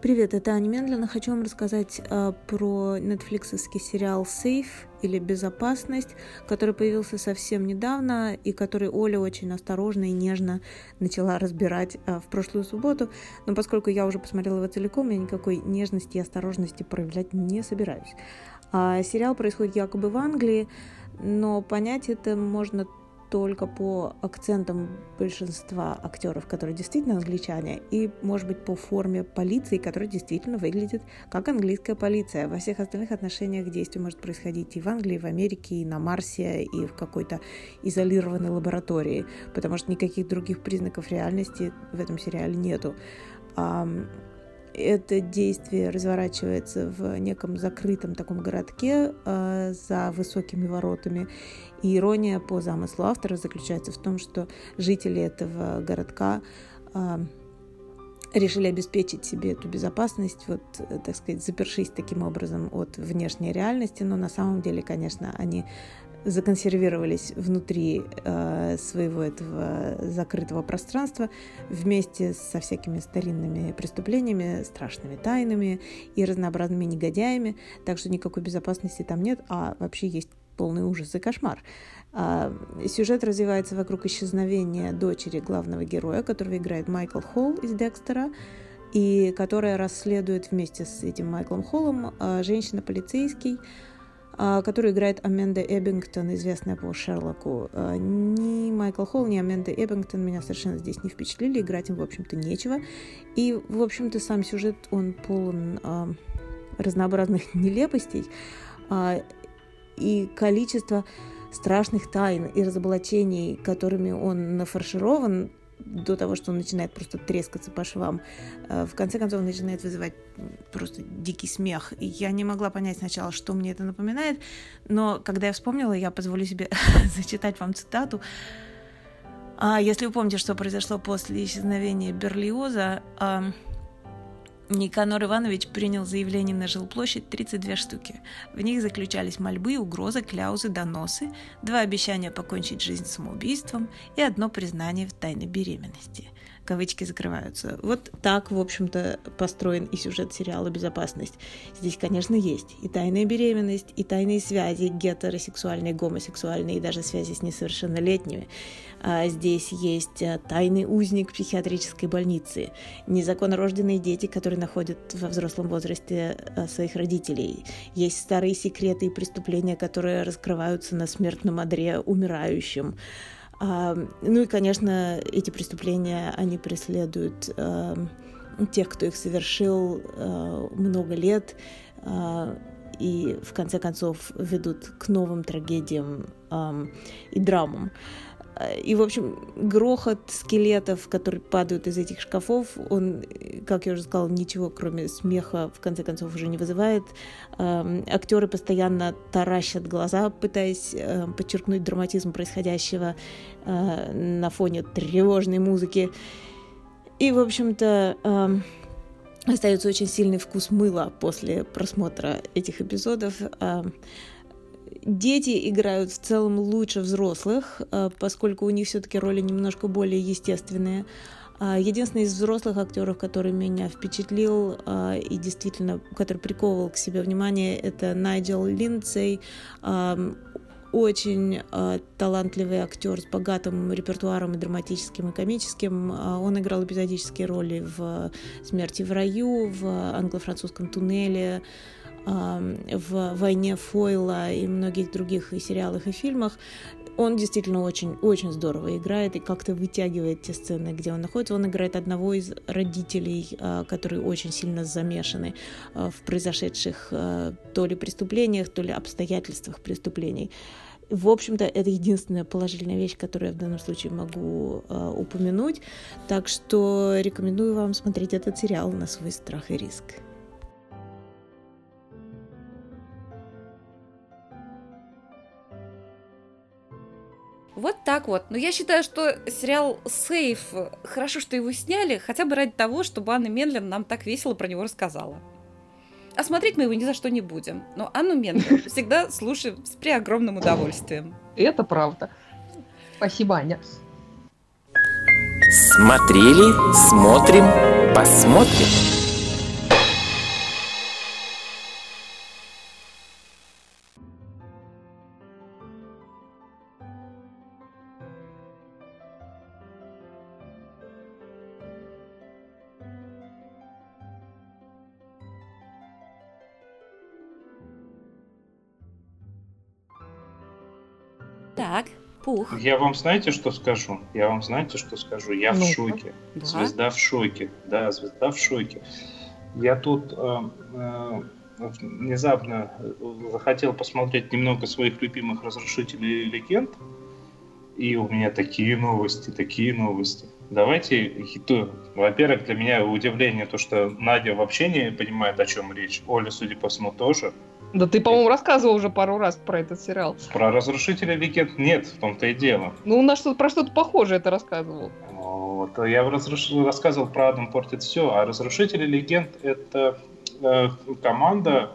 Привет, это Аня Мендлина. Хочу вам рассказать э, про нетфликсовский сериал «Сейф» или «Безопасность», который появился совсем недавно и который Оля очень осторожно и нежно начала разбирать э, в прошлую субботу. Но поскольку я уже посмотрела его целиком, я никакой нежности и осторожности проявлять не собираюсь. А сериал происходит якобы в Англии, но понять это можно только по акцентам большинства актеров, которые действительно англичане, и, может быть, по форме полиции, которая действительно выглядит как английская полиция. Во всех остальных отношениях действие может происходить и в Англии, и в Америке, и на Марсе, и в какой-то изолированной лаборатории, потому что никаких других признаков реальности в этом сериале нету это действие разворачивается в неком закрытом таком городке э, за высокими воротами. И ирония по замыслу автора заключается в том, что жители этого городка э, решили обеспечить себе эту безопасность, вот, так сказать, запершись таким образом от внешней реальности, но на самом деле, конечно, они законсервировались внутри э, своего этого закрытого пространства вместе со всякими старинными преступлениями, страшными тайнами и разнообразными негодяями, так что никакой безопасности там нет, а вообще есть полный ужас и кошмар. А, сюжет развивается вокруг исчезновения дочери главного героя, которого играет Майкл Холл из Декстера, и которая расследует вместе с этим Майклом Холлом а, женщина-полицейский, которую играет Аменда Эббингтон, известная по Шерлоку. А, ни Майкл Холл, ни Аменда Эббингтон меня совершенно здесь не впечатлили, играть им, в общем-то, нечего. И, в общем-то, сам сюжет, он полон а, разнообразных нелепостей, и количество страшных тайн и разоблачений, которыми он нафарширован, до того, что он начинает просто трескаться по швам, э, в конце концов начинает вызывать просто дикий смех. И я не могла понять сначала, что мне это напоминает, но когда я вспомнила, я позволю себе зачитать вам цитату. А если вы помните, что произошло после исчезновения Берлиоза, Никанор Иванович принял заявление на жилплощадь 32 штуки. В них заключались мольбы, угрозы, кляузы, доносы, два обещания покончить жизнь самоубийством и одно признание в тайной беременности кавычки закрываются. Вот так, в общем-то, построен и сюжет сериала «Безопасность». Здесь, конечно, есть и тайная беременность, и тайные связи гетеросексуальные, гомосексуальные, и даже связи с несовершеннолетними. А здесь есть э, тайный узник психиатрической больницы, незаконно рожденные дети, которые находят во взрослом возрасте э, своих родителей. Есть старые секреты и преступления, которые раскрываются на смертном одре умирающим. А, ну и, конечно, эти преступления, они преследуют а, тех, кто их совершил а, много лет, и в конце концов ведут к новым трагедиям и драмам. И, в общем, грохот скелетов, которые падают из этих шкафов, он, как я уже сказала, ничего, кроме смеха, в конце концов, уже не вызывает. Актеры постоянно таращат глаза, пытаясь э, подчеркнуть драматизм происходящего э, на фоне тревожной музыки. И, в общем-то, остается очень сильный вкус мыла после просмотра этих эпизодов. Дети играют в целом лучше взрослых, э, поскольку у них все-таки роли немножко более естественные. А, единственный из взрослых актеров, который меня впечатлил а, и действительно, который приковывал к себе внимание, это Найджел Линдсей. Очень э, талантливый актер с богатым репертуаром и драматическим, и комическим. Он играл эпизодические роли в «Смерти в раю», в англо-французском туннеле, в «Войне Фойла» и многих других и сериалах, и фильмах. Он действительно очень-очень здорово играет и как-то вытягивает те сцены, где он находится. Он играет одного из родителей, а, которые очень сильно замешаны а, в произошедших а, то ли преступлениях, то ли обстоятельствах преступлений. В общем-то, это единственная положительная вещь, которую я в данном случае могу э, упомянуть. Так что рекомендую вам смотреть этот сериал на свой страх и риск. Вот так вот. Но я считаю, что сериал «Сейф» хорошо, что его сняли, хотя бы ради того, чтобы Анна Менлин нам так весело про него рассказала. А смотреть мы его ни за что не будем. Но Анну Менлин всегда слушаем с преогромным удовольствием. Это правда. Спасибо, Аня. Смотрели, смотрим, посмотрим. Пух. Я вам знаете, что скажу? Я вам знаете, что скажу? Я в Ну-ка. шоке. Да? Звезда в шоке. Да, звезда в шоке. Я тут э, э, внезапно э, захотел посмотреть немного своих любимых разрушителей легенд. И у меня такие новости, такие новости. Давайте. Во-первых, для меня удивление то, что Надя вообще не понимает, о чем речь. Оля, судя по всему, тоже. Да ты, по-моему, рассказывал уже пару раз про этот сериал. Про разрушителей легенд нет, в том-то и дело. Ну, у нас что про что-то похожее это рассказывал. Вот. Я разруш- рассказывал про Адам портит все, а разрушители легенд это э, команда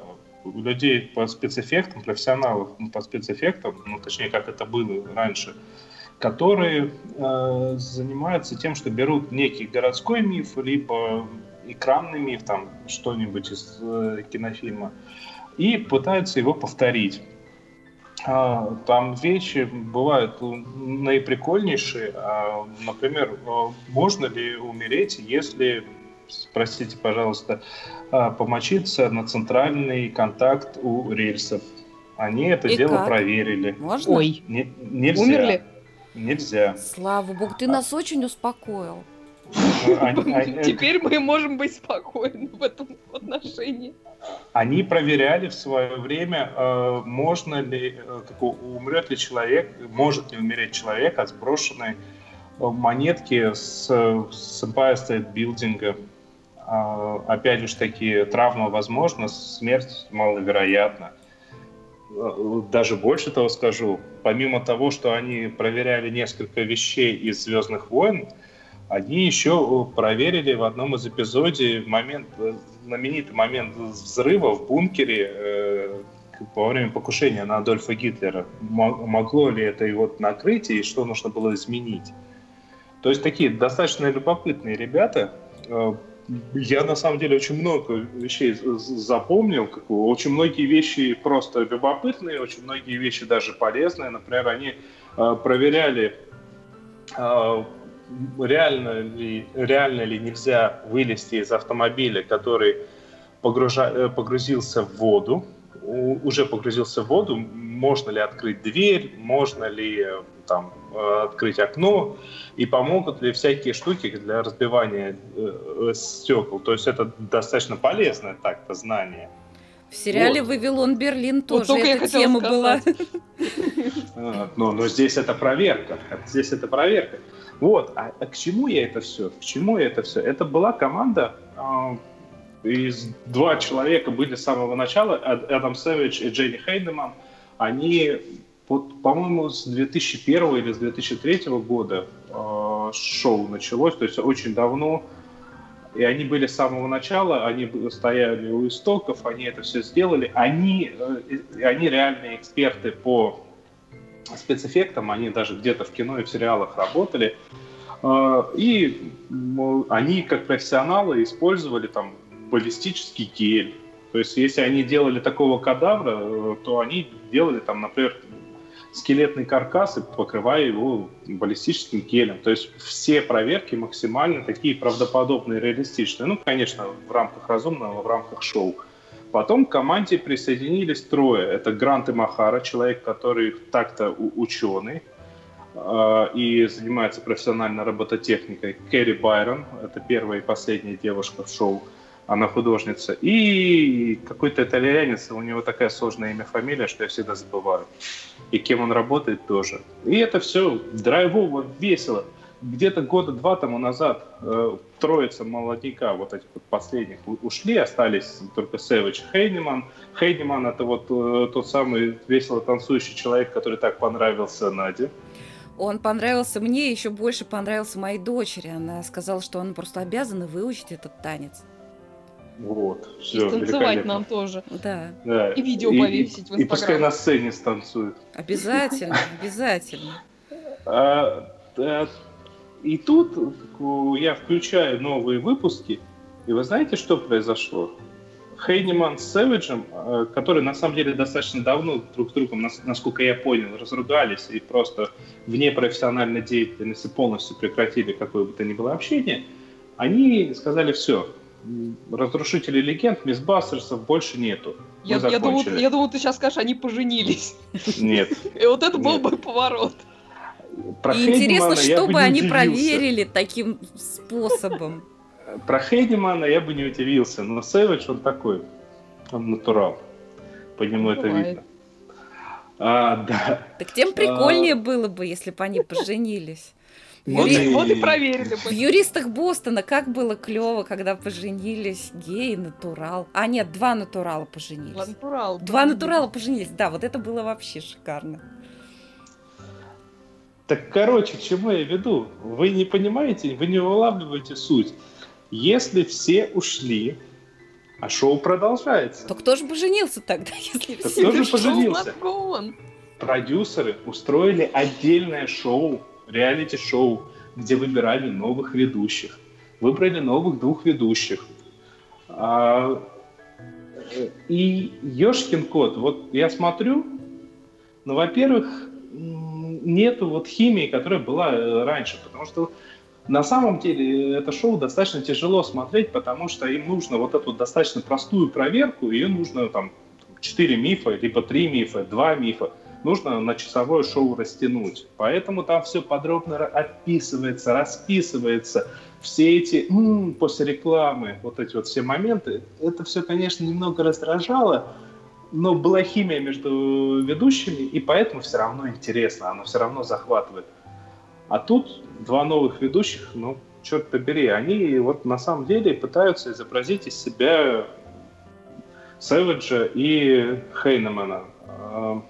людей по спецэффектам, профессионалов по спецэффектам, ну точнее как это было раньше, которые э, занимаются тем, что берут некий городской миф, либо экранный миф, там что-нибудь из э, кинофильма, и пытаются его повторить. А, Там вещи бывают наиприкольнейшие. А, Например, а, можно ли умереть, если, простите, пожалуйста, а, помочиться на центральный контакт у рельсов? Они это И дело как? проверили. Можно? Ой, Не- нельзя. умерли? Нельзя. Слава богу, ты нас очень успокоил. Теперь мы можем быть спокойны в этом отношении. Они проверяли в свое время, э, можно ли, э, умрет ли человек, может ли умереть человек от сброшенной э, монетки с, с Empire State Building. Опять же таки, травма возможна, смерть маловероятна. Даже больше того скажу, помимо того, что они проверяли несколько вещей из «Звездных войн», они еще проверили в одном из эпизодов момент, э, знаменитый момент взрыва в бункере э, во время покушения на Адольфа Гитлера. Мо- Могло ли это его накрыть и что нужно было изменить? То есть такие достаточно любопытные ребята. Э, Я на самом деле очень много вещей запомнил. Очень многие вещи просто любопытные, очень многие вещи даже полезные. Например, они э, проверяли э, реально ли, реально ли нельзя вылезти из автомобиля, который погружа- э, погрузился в воду, уже погрузился в воду, можно ли открыть дверь, можно ли э, там э, открыть окно, и помогут ли всякие штуки для разбивания стекол. То есть это достаточно полезное так-то знание. В сериале Вот. «Вавилон Берлин» Вот тоже только я эта тема была. сказать. А, Но, но здесь это проверка. Здесь это проверка. Вот. А, а к чему я это все? К чему я это все? Это была команда а, из два человека были с самого начала. Ад- Адам Сэвидж и Дженни Хейдеман. Они, по-моему, с 2001 или с 2003 года а, шоу началось. То есть очень давно. И они были с самого начала, они стояли у истоков, они это все сделали. Они, э, они реальные эксперты по спецэффектам, они даже где-то в кино и в сериалах работали. Э, И они, как профессионалы, использовали там баллистический гель. То есть, если они делали такого кадавра, э, то они делали там, например, скелетный каркас и покрывая его баллистическим гелем. То есть все проверки максимально такие правдоподобные, реалистичные. Ну, конечно, в рамках разумного, в рамках шоу. Потом к команде присоединились трое. Это Грант и Махара, человек, который так-то ученый э, и занимается профессиональной робототехникой. Кэрри Байрон, это первая и последняя девушка в шоу, она художница. И какой-то итальянец, у него такая сложная имя, фамилия, что я всегда забываю. И кем он работает тоже. И это все драйвово, весело. Где-то года два тому назад э, троица молодняка, вот этих вот последних, ушли, остались только Сэвидж и Хейнеман. Хейнеман — это вот э, тот самый весело танцующий человек, который так понравился Наде. Он понравился мне, еще больше понравился моей дочери. Она сказала, что она просто обязана выучить этот танец. Вот, И все, станцевать нам тоже. Да, Да. И видео повесить в И пускай Инстаграм. на сцене станцует. обязательно, обязательно. И тут я включаю новые выпуски, и вы знаете, что произошло? Хейниман с Сэвиджем, э, которые на самом деле достаточно давно друг с другом, нас- насколько я понял, разругались и просто вне профессиональной деятельности полностью прекратили какое бы то ни было общение, они сказали все, разрушители легенд, мисбастерсов больше нету. Я, я, думал, закончили». я думал, ты сейчас скажешь, они поженились. Нет. И вот это был бы поворот. Про И интересно, что бы они удивился. проверили таким способом. Про Хейдемана я бы не удивился, но Сэвидж он такой, он натурал. По нему это Бывает. видно. А, да. Так тем прикольнее было бы, если бы они поженились. Вот, Юри- и- вот и проверили В юристах Бостона как было клево, когда поженились гей и натурал. А нет, два натурала поженились. Натурал. Два натурала поженились, да, вот это было вообще шикарно. Так, короче, к чему я веду? Вы не понимаете, вы не вылавливаете суть. Если все ушли, а шоу продолжается, То кто же поженился тогда, если Так все? кто же Шоу поженился? продюсеры устроили отдельное шоу, реалити-шоу, где выбирали новых ведущих. Выбрали новых двух ведущих. А, э, и Ёшкин кот, вот я смотрю, ну, во-первых, нету вот химии, которая была э, раньше, потому что на самом деле это шоу достаточно тяжело смотреть, потому что им нужно вот эту достаточно простую проверку, ее нужно там 4 мифа, либо 3 мифа, 2 мифа, нужно на часовое шоу растянуть. Поэтому там все подробно описывается, расписывается. Все эти м, после рекламы, вот эти вот все моменты, это все, конечно, немного раздражало, но была химия между ведущими, и поэтому все равно интересно, оно все равно захватывает. А тут два новых ведущих, ну, черт побери, они вот на самом деле пытаются изобразить из себя Сэвиджа и Хейнемана. А,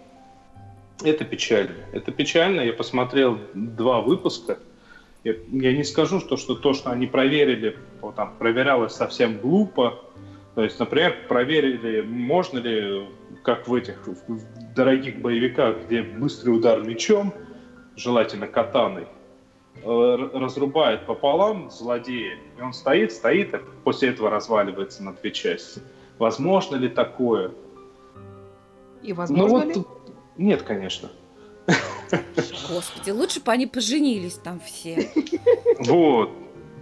Это печально. Это печально. Я посмотрел два выпуска. Я, я не скажу, что, что то, что они проверили, там проверялось совсем глупо. То есть, например, проверили, можно ли, как в этих в дорогих боевиках, где быстрый удар мечом, желательно катаной, э, разрубает пополам злодея, и он стоит, стоит, а после этого разваливается на две части. Возможно ли такое? И возможно ли? Ну Нет, конечно. Господи, лучше бы они поженились там все. Вот.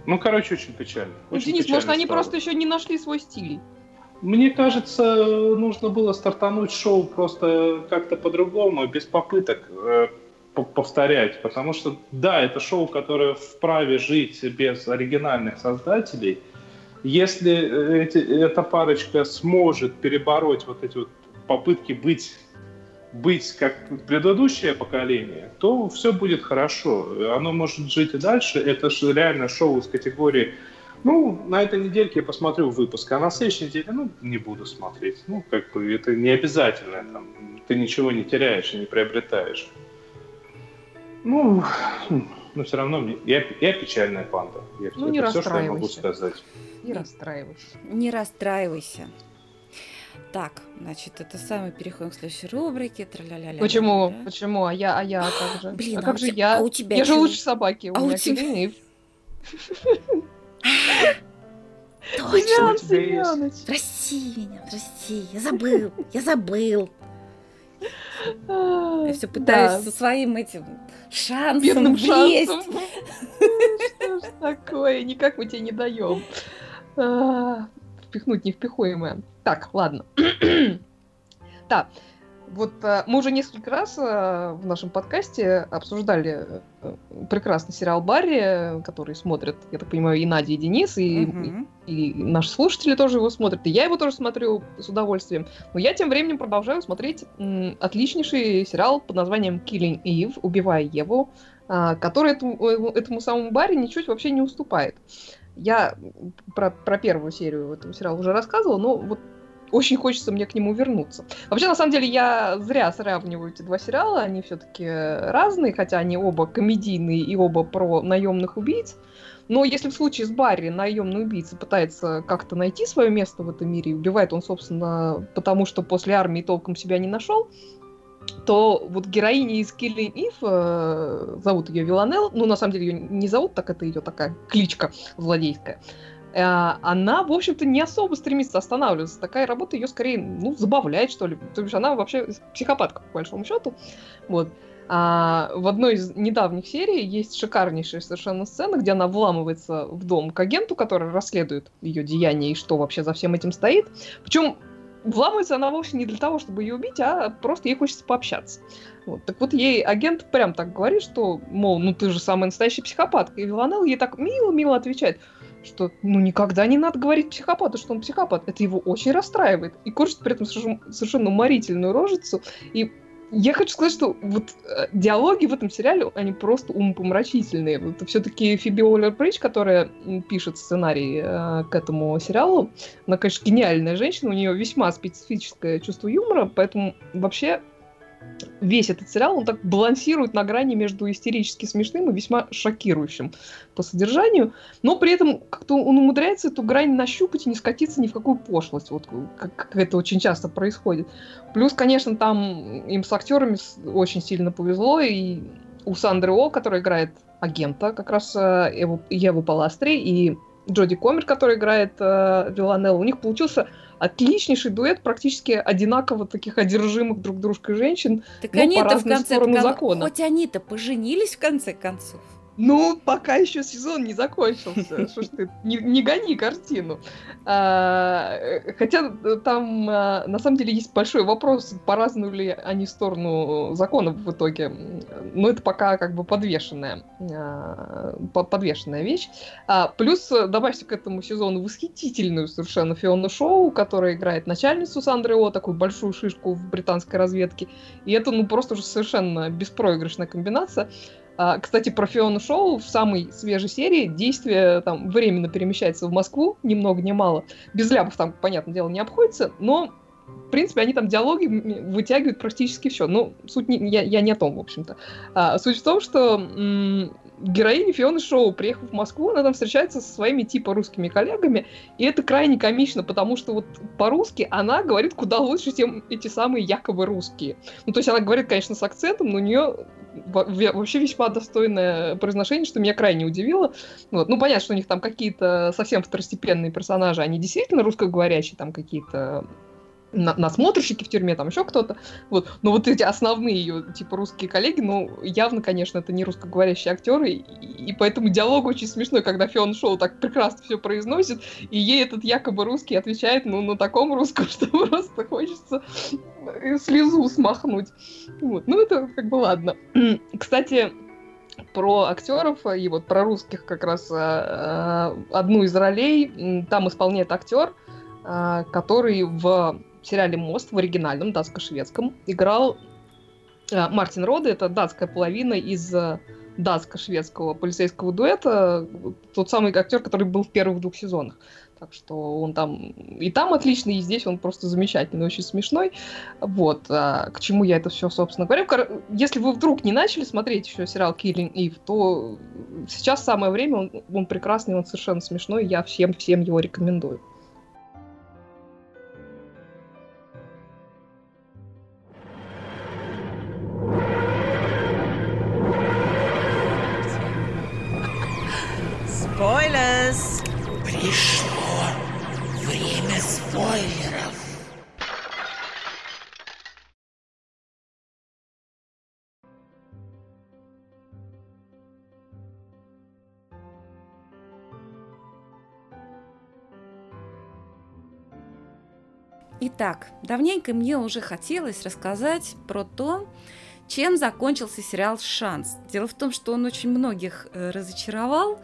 Ну, короче, очень печально. Ну, Очень Денис, может, печально они стало. просто еще не нашли свой стиль. Мне кажется, нужно было стартануть шоу просто как-то по-другому, без попыток э, по- повторять. Потому что, да, это шоу, которое вправе жить без оригинальных создателей. Если э, эти- эта парочка сможет перебороть вот эти вот попытки быть быть как предыдущее поколение, то все будет хорошо. Оно может жить и дальше. Это же реально шоу из категории ну, на этой недельке я посмотрю выпуск, а на следующей неделе, ну, не буду смотреть. Ну, как бы это не обязательно, там, ты ничего не теряешь и не приобретаешь. Ну, но все равно мне, я, я печальная панда. Я, Ну, это не все, что я могу сказать. Не расстраивайся. Не расстраивайся. Так, значит, это самое, переходим к следующей рубрике. Тра-ля-ля-ля-ля-ля. Почему? Почему? А я, а я, а как же? Блин, а а как у же тебя- я? а у тебя я же лучше собаки. У А у меня тебя-. Точно. У тебя есть? Семёныч. Прости меня, прости, я забыл, я забыл. А, Я все пытаюсь да. со своим этим шансом Бедным влезть. шансом. Что ж такое? Никак мы тебе не даем. Впихнуть невпихуемое. Так, ладно. Так, вот э, мы уже несколько раз э, в нашем подкасте обсуждали э, прекрасный сериал Барри, который смотрят, я так понимаю, и Надя, и Денис, и, Мгм. и наши слушатели тоже его смотрят, и я его тоже смотрю с удовольствием. Но я тем временем продолжаю смотреть отличнейший сериал под названием Killing Eve, Убивая Еву, а, который этому, этому самому Барри ничуть вообще не уступает. Я про, про первую серию этого сериала уже рассказывала, но вот очень хочется мне к нему вернуться. Вообще, на самом деле, я зря сравниваю эти два сериала, они все-таки разные, хотя они оба комедийные и оба про наемных убийц. Но если в случае с Барри наемный убийца пытается как-то найти свое место в этом мире, и убивает он, собственно, потому что после армии толком себя не нашел, то вот героиня из Killing Eve, э, зовут ее Виланел, ну, на самом деле ее не зовут, так это ее такая кличка злодейская, э, она, в общем-то, не особо стремится останавливаться. Такая работа ее скорее, ну, забавляет, что ли. То есть она вообще психопатка, по большому счету. Вот. А, в одной из недавних серий есть шикарнейшая совершенно сцена, где она вламывается в дом к агенту, который расследует ее деяния и что вообще за всем этим стоит. Причем вламывается она вовсе не для того, чтобы ее убить, а просто ей хочется пообщаться. Вот. Так вот, ей агент прям так говорит, что, мол, ну ты же самая настоящая психопатка. И Виланел ей так мило-мило отвечает, что ну никогда не надо говорить психопату, что он психопат. Это его очень расстраивает. И корчит при этом совершенно уморительную рожицу. И я хочу сказать, что вот э, диалоги в этом сериале, они просто умопомрачительные. Это все-таки Фиби Уоллер Бридж, которая пишет сценарий э, к этому сериалу. Она, конечно, гениальная женщина, у нее весьма специфическое чувство юмора, поэтому вообще весь этот сериал, он так балансирует на грани между истерически смешным и весьма шокирующим по содержанию, но при этом как-то он умудряется эту грань нащупать и не скатиться ни в какую пошлость, вот как, как это очень часто происходит. Плюс, конечно, там им с актерами очень сильно повезло, и у Сандры О, которая играет агента, как раз э, Еву, Еву Паластри, и Джоди Комер, который играет э, Виланеллу, у них получился отличнейший дуэт практически одинаково таких одержимых друг дружкой женщин, так но по разные в конце стороны закона. Хоть они-то поженились в конце концов. Ну, пока еще сезон не закончился. Что ж ты, не, не гони картину. А, хотя там, а, на самом деле, есть большой вопрос, поразнули ли они сторону закона в итоге. Но это пока как бы подвешенная, а, подвешенная вещь. А, плюс добавьте к этому сезону восхитительную совершенно Фиону Шоу, которая играет начальницу Сандры О, такую большую шишку в британской разведке. И это, ну, просто уже совершенно беспроигрышная комбинация. А, кстати, про Фиону Шоу в самой свежей серии действие там временно перемещается в Москву, ни много ни мало. Без ляпов там, понятное дело, не обходится, но в принципе, они там диалоги вытягивают практически все. Ну, суть не, я, я не о том, в общем-то. А, суть в том, что м- героиня Фионы Шоу, приехав в Москву, она там встречается со своими типа русскими коллегами, и это крайне комично, потому что вот по-русски она говорит куда лучше, чем эти самые якобы русские. Ну, то есть она говорит, конечно, с акцентом, но у нее вообще весьма достойное произношение, что меня крайне удивило. Вот. Ну, понятно, что у них там какие-то совсем второстепенные персонажи, они действительно русскоговорящие, там какие-то на насмотрщики в тюрьме, там еще кто-то. Вот. Но вот эти основные ее, типа, русские коллеги, ну, явно, конечно, это не русскоговорящие актеры, и, и поэтому диалог очень смешной, когда Фион Шоу так прекрасно все произносит, и ей этот якобы русский отвечает, ну, на таком русском, что просто хочется слезу смахнуть. Вот. Ну, это как бы ладно. Кстати, про актеров и вот про русских как раз а, а, одну из ролей там исполняет актер, который в сериале «Мост» в оригинальном датско-шведском играл э, Мартин Роде, это датская половина из э, датско-шведского полицейского дуэта, тот самый актер, который был в первых двух сезонах. Так что он там и там отличный, и здесь он просто замечательный, очень смешной. Вот. А к чему я это все, собственно говоря. Если вы вдруг не начали смотреть еще сериал Killing Eve, то сейчас самое время, он, он прекрасный, он совершенно смешной, я всем-всем его рекомендую. Пришло время спойлеров. Итак, давненько мне уже хотелось рассказать про то, чем закончился сериал «Шанс». Дело в том, что он очень многих э, разочаровал,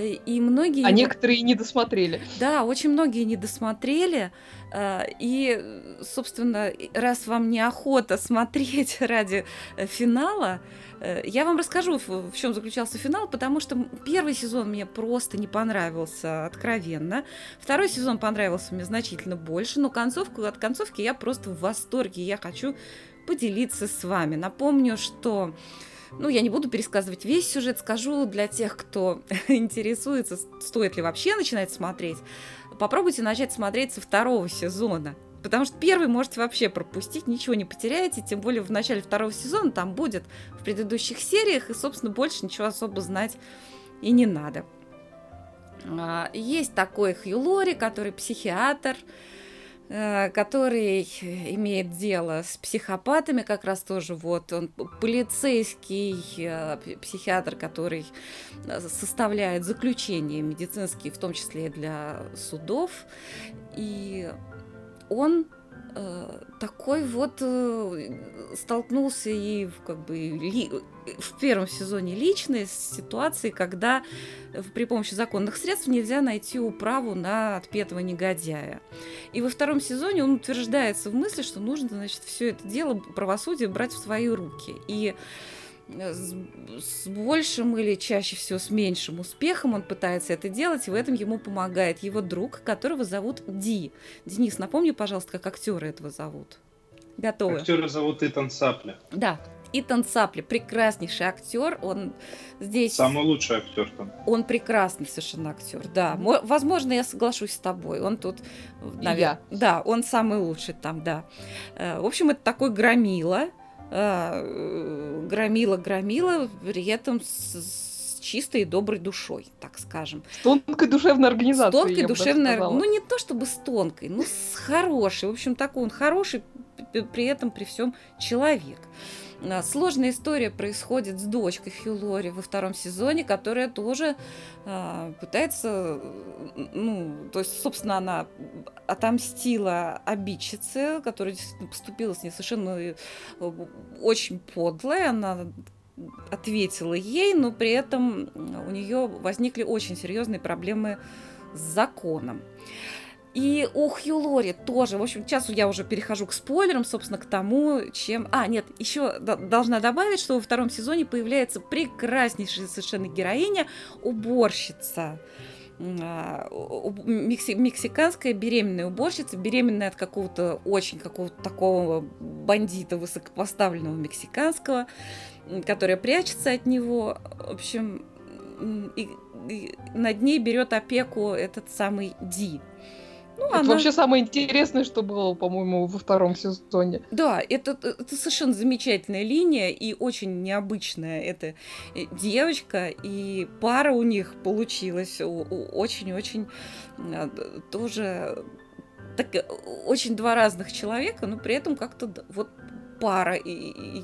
и многие... А некоторые не досмотрели. Да, очень многие не досмотрели. Э, и, собственно, раз вам неохота смотреть ради э, финала, я вам расскажу, в чем заключался финал, потому что первый сезон мне просто не понравился откровенно. Второй сезон понравился мне значительно больше, но концовку от концовки я просто в восторге. Я хочу поделиться с вами. Напомню, что ну, я не буду пересказывать весь сюжет, скажу для тех, кто интересуется, стоит ли вообще начинать смотреть. Попробуйте начать смотреть со второго сезона. Потому что первый можете вообще пропустить, ничего не потеряете, тем более в начале второго сезона там будет в предыдущих сериях, и, собственно, больше ничего особо знать и не надо. А, есть такой Хью Лори, который психиатр, который имеет дело с психопатами, как раз тоже вот он полицейский э, психиатр, который э, составляет заключения медицинские, в том числе для судов, и он такой вот столкнулся и как бы ли, в первом сезоне лично с ситуацией, когда при помощи законных средств нельзя найти управу на отпетого негодяя. И во втором сезоне он утверждается в мысли, что нужно, значит, все это дело правосудие брать в свои руки. И с, с большим или чаще всего с меньшим успехом он пытается это делать, и в этом ему помогает его друг, которого зовут Ди. Денис, напомни, пожалуйста, как актера этого зовут. Готовы? Актера зовут Итан Сапля. Да, Итан Сапли, прекраснейший актер, он здесь... Самый лучший актер там. Он прекрасный совершенно актер, да. Возможно, я соглашусь с тобой. Он тут, наверное... Да, он самый лучший там, да. Э, в общем, это такой громила, э, громила, громила, при этом с чистой и доброй душой, так скажем. С тонкой душевной организацией. С тонкой душевной, ну не то чтобы с тонкой, но с хорошей. В общем, такой он хороший, при этом при всем человек. А, сложная история происходит с дочкой Хилори во втором сезоне, которая тоже э, пытается, ну, то есть, собственно, она отомстила обидчице, которая поступила с ней совершенно э, очень подлая, она ответила ей, но при этом у нее возникли очень серьезные проблемы с законом. И у Хью Лори тоже. В общем, сейчас я уже перехожу к спойлерам, собственно, к тому, чем... А, нет, еще должна добавить, что во втором сезоне появляется прекраснейшая совершенно героиня, уборщица мекси мексиканская беременная уборщица, беременная от какого-то очень какого-то такого бандита высокопоставленного мексиканского, которая прячется от него. В общем, и, и над ней берет опеку этот самый Ди. Ну, это она... вообще самое интересное, что было, по-моему, во втором сезоне. Да, это, это совершенно замечательная линия и очень необычная эта э, девочка, и пара у них получилась очень-очень а, тоже так, э, очень два разных человека, но при этом как-то вот пара и, и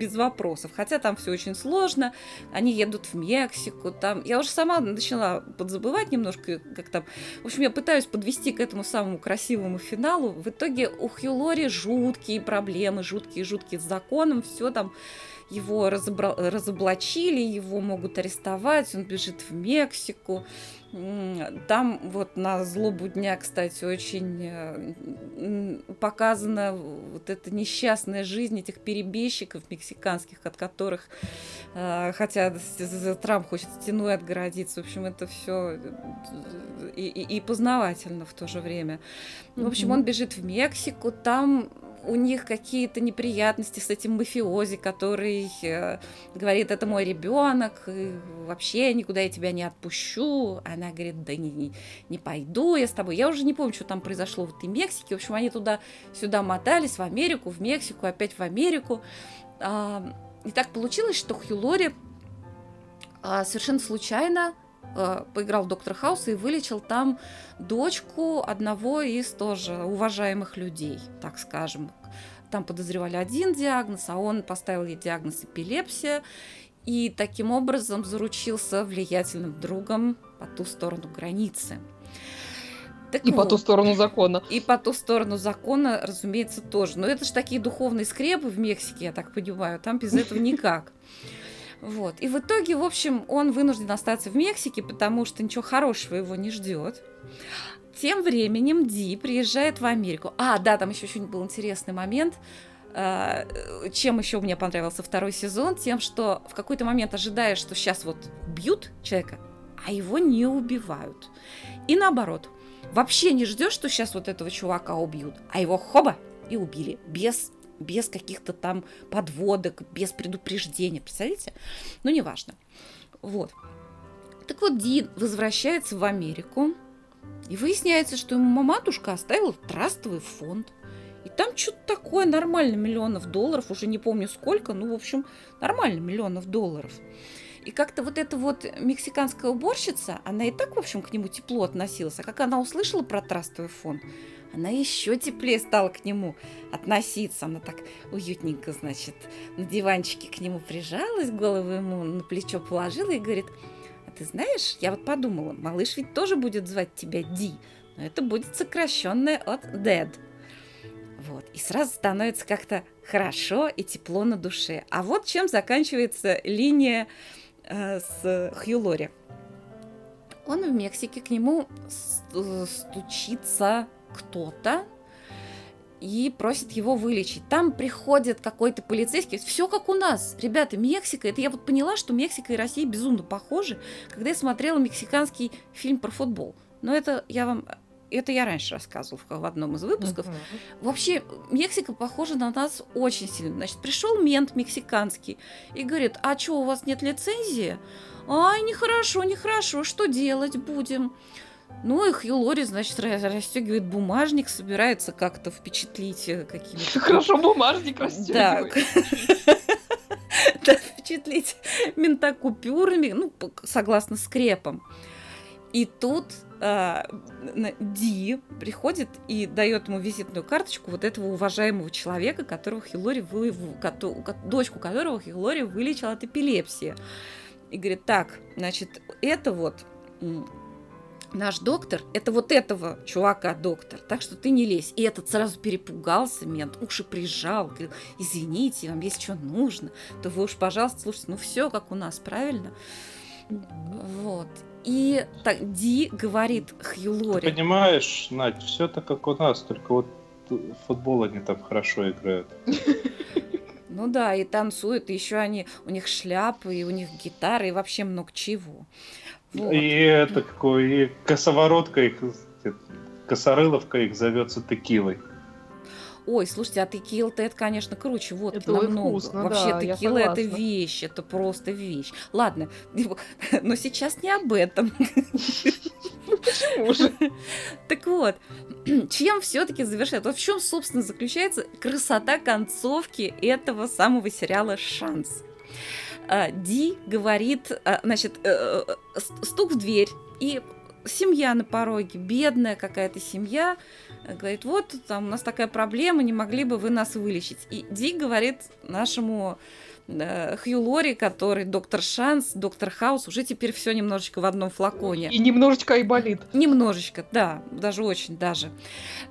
без вопросов. Хотя там все очень сложно. Они едут в Мексику. Там... Я уже сама начала подзабывать немножко, как там... В общем, я пытаюсь подвести к этому самому красивому финалу. В итоге у Хью Лори жуткие проблемы, жуткие-жуткие с законом. Все там его разобра... разоблачили, его могут арестовать, он бежит в Мексику. Там вот на злобу дня, кстати, очень э, показана вот эта несчастная жизнь этих перебежчиков мексиканских, от которых, э, хотя Трамп хочет стеной отгородиться, в общем, это все э, и, и, и познавательно в то же время. В общем, он бежит в Мексику, там у них какие-то неприятности с этим мафиози, который э, говорит, это мой ребенок, вообще никуда я тебя не отпущу. Она говорит, да не, не, не пойду я с тобой. Я уже не помню, что там произошло в этой Мексике. В общем, они туда-сюда мотались, в Америку, в Мексику, опять в Америку. А, и так получилось, что Хью Лори а, совершенно случайно поиграл в Доктор Хауса и вылечил там дочку одного из тоже уважаемых людей, так скажем. Там подозревали один диагноз, а он поставил ей диагноз эпилепсия и таким образом заручился влиятельным другом по ту сторону границы. Так и вот. по ту сторону закона. И по ту сторону закона, разумеется, тоже. Но это же такие духовные скрепы в Мексике, я так понимаю, там без этого никак. Вот. И в итоге, в общем, он вынужден остаться в Мексике, потому что ничего хорошего его не ждет. Тем временем Ди приезжает в Америку. А, да, там еще очень был интересный момент. А, чем еще мне понравился второй сезон? Тем, что в какой-то момент ожидаешь, что сейчас вот убьют человека, а его не убивают. И наоборот, вообще не ждешь, что сейчас вот этого чувака убьют, а его хоба и убили без без каких-то там подводок, без предупреждения, представляете? Ну, неважно. Вот. Так вот, Дин возвращается в Америку, и выясняется, что ему матушка оставила трастовый фонд. И там что-то такое нормально миллионов долларов, уже не помню сколько, ну, в общем, нормально миллионов долларов. И как-то вот эта вот мексиканская уборщица, она и так, в общем, к нему тепло относилась. А как она услышала про трастовый фонд, она еще теплее стала к нему относиться. Она так уютненько, значит, на диванчике к нему прижалась, голову ему на плечо положила и говорит, а ты знаешь, я вот подумала, малыш ведь тоже будет звать тебя Ди, но это будет сокращенное от Dead. Вот. И сразу становится как-то хорошо и тепло на душе. А вот чем заканчивается линия э, с Хью Лори. Он в Мексике, к нему стучится кто-то и просит его вылечить. Там приходит какой-то полицейский. Все как у нас. Ребята, Мексика, это я вот поняла, что Мексика и Россия безумно похожи, когда я смотрела мексиканский фильм про футбол. Но это я вам это я раньше рассказывала в одном из выпусков. Uh-huh. Вообще, Мексика похожа на нас очень сильно. Значит, пришел мент мексиканский и говорит, а что, у вас нет лицензии? Ай, нехорошо, нехорошо, что делать будем? Ну, и Хью Лори, значит, расстегивает бумажник, собирается как-то впечатлить э, какими-то... Хорошо бумажник расстегивает. Да. да, впечатлить мента купюрами, ну, согласно скрепам. И тут э, Ди приходит и дает ему визитную карточку вот этого уважаемого человека, которого Хилори вы, дочку которого Хилори вылечил от эпилепсии. И говорит, так, значит, это вот наш доктор, это вот этого чувака доктор, так что ты не лезь. И этот сразу перепугался, мент, уши прижал, говорил, извините, вам есть что нужно, то вы уж, пожалуйста, слушайте, ну все как у нас, правильно? Вот. И так Ди говорит Хью Лори. Ты понимаешь, Надь, все так как у нас, только вот футбол они там хорошо играют. Ну да, и танцуют, и еще они, у них шляпы, и у них гитары, и вообще много чего. Вот. И это какой, и косоворотка их, косорыловка их зовется текилой. Ой, слушайте, а текила-то это, конечно, круче водки это намного. Вкусно, Вообще, да, текила это вещь, это просто вещь. Ладно, но сейчас не об этом. Почему же? Так вот, чем все-таки завершает? Вот в чем, собственно, заключается красота концовки этого самого сериала «Шанс». А, Ди говорит, а, значит, э, э, стук в дверь, и семья на пороге, бедная какая-то семья, э, говорит, вот там у нас такая проблема, не могли бы вы нас вылечить. И Ди говорит нашему э, Хью Лори, который доктор Шанс, доктор Хаус, уже теперь все немножечко в одном флаконе. И немножечко и болит. Немножечко, да, даже очень даже.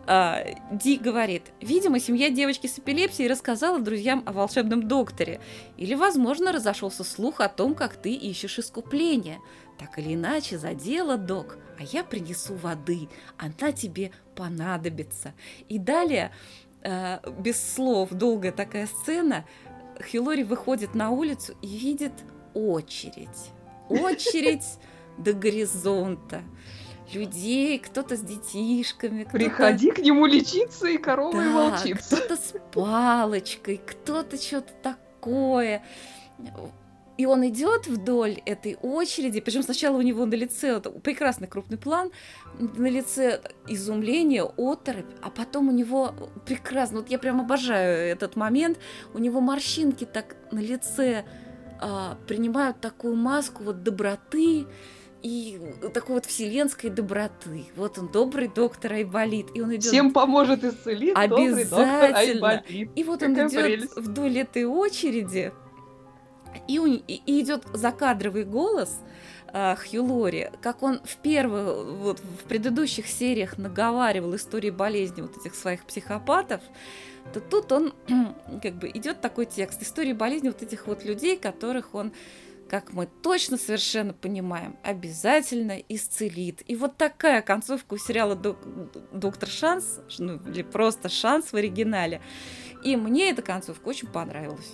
А, Ди говорит, видимо, семья девочки с эпилепсией рассказала друзьям о волшебном докторе. Или, возможно, разошелся слух о том, как ты ищешь искупление. Так или иначе, за дело, док, а я принесу воды, она тебе понадобится. И далее, э, без слов, долгая такая сцена, Хилори выходит на улицу и видит очередь. Очередь до горизонта. Людей, кто-то с детишками. Кто Приходи к нему лечиться и коровой да, волчиться. Кто-то с палочкой, кто-то что-то такое. И он идет вдоль этой очереди, причем сначала у него на лице прекрасный крупный план, на лице изумление, оторопь, а потом у него прекрасно, вот я прям обожаю этот момент, у него морщинки так на лице а, принимают такую маску вот доброты, и такой вот вселенской доброты. Вот он, добрый доктор Айболит. И он идет... Всем поможет исцелить Обязательно. И вот он идет вдоль этой очереди, и, и идет закадровый голос э, Хью Лори, как он в первых, вот в предыдущих сериях наговаривал истории болезни вот этих своих психопатов, то тут он как бы идет такой текст истории болезни вот этих вот людей, которых он как мы точно совершенно понимаем, обязательно исцелит. И вот такая концовка у сериала «Доктор Шанс», ну, или просто «Шанс» в оригинале. И мне эта концовка очень понравилась.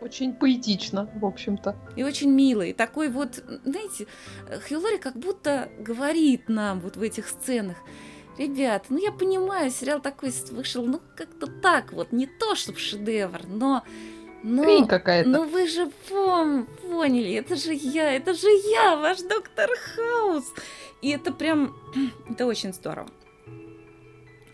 Очень поэтично, в общем-то. И очень мило. И такой вот, знаете, Хьюлори как будто говорит нам вот в этих сценах, ребят, ну я понимаю, сериал такой вышел, ну как-то так вот, не то, чтобы шедевр, но Хрень какая-то. Но вы же пом поняли, это же я, это же я, ваш доктор Хаус. И это прям, это очень здорово.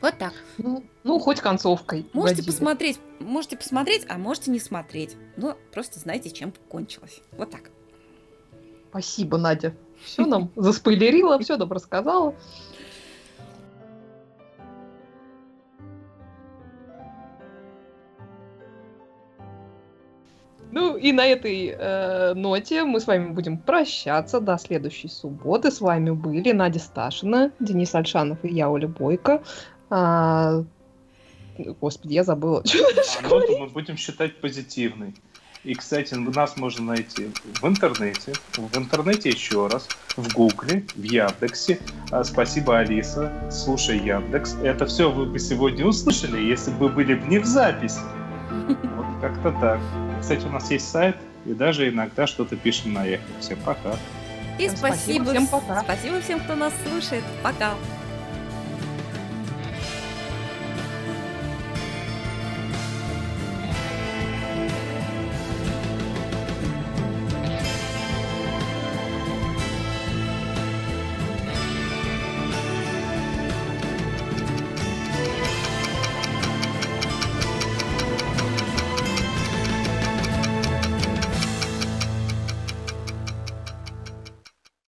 Вот так. Ну, ну хоть концовкой. Можете водили. посмотреть, можете посмотреть, а можете не смотреть. Ну, просто знаете, чем кончилось. Вот так. Спасибо, Надя. Все нам заспойлерила, все нам рассказала. Ну и на этой э, ноте мы с вами будем прощаться до следующей субботы. С вами были Надя Сташина, Денис Альшанов и я, Оля Бойко. А... Господи, я забыла. А ноту мы будем считать позитивной. И, кстати, нас можно найти в интернете, в интернете еще раз, в Гугле, в Яндексе. А, спасибо, Алиса. Слушай, Яндекс. Это все вы бы сегодня услышали, если бы были бы не в записи. Вот как-то так. Кстати, у нас есть сайт, и даже иногда что-то пишем на эхо. Всем пока. И спасибо, спасибо всем пока. Спасибо всем, кто нас слушает. Пока.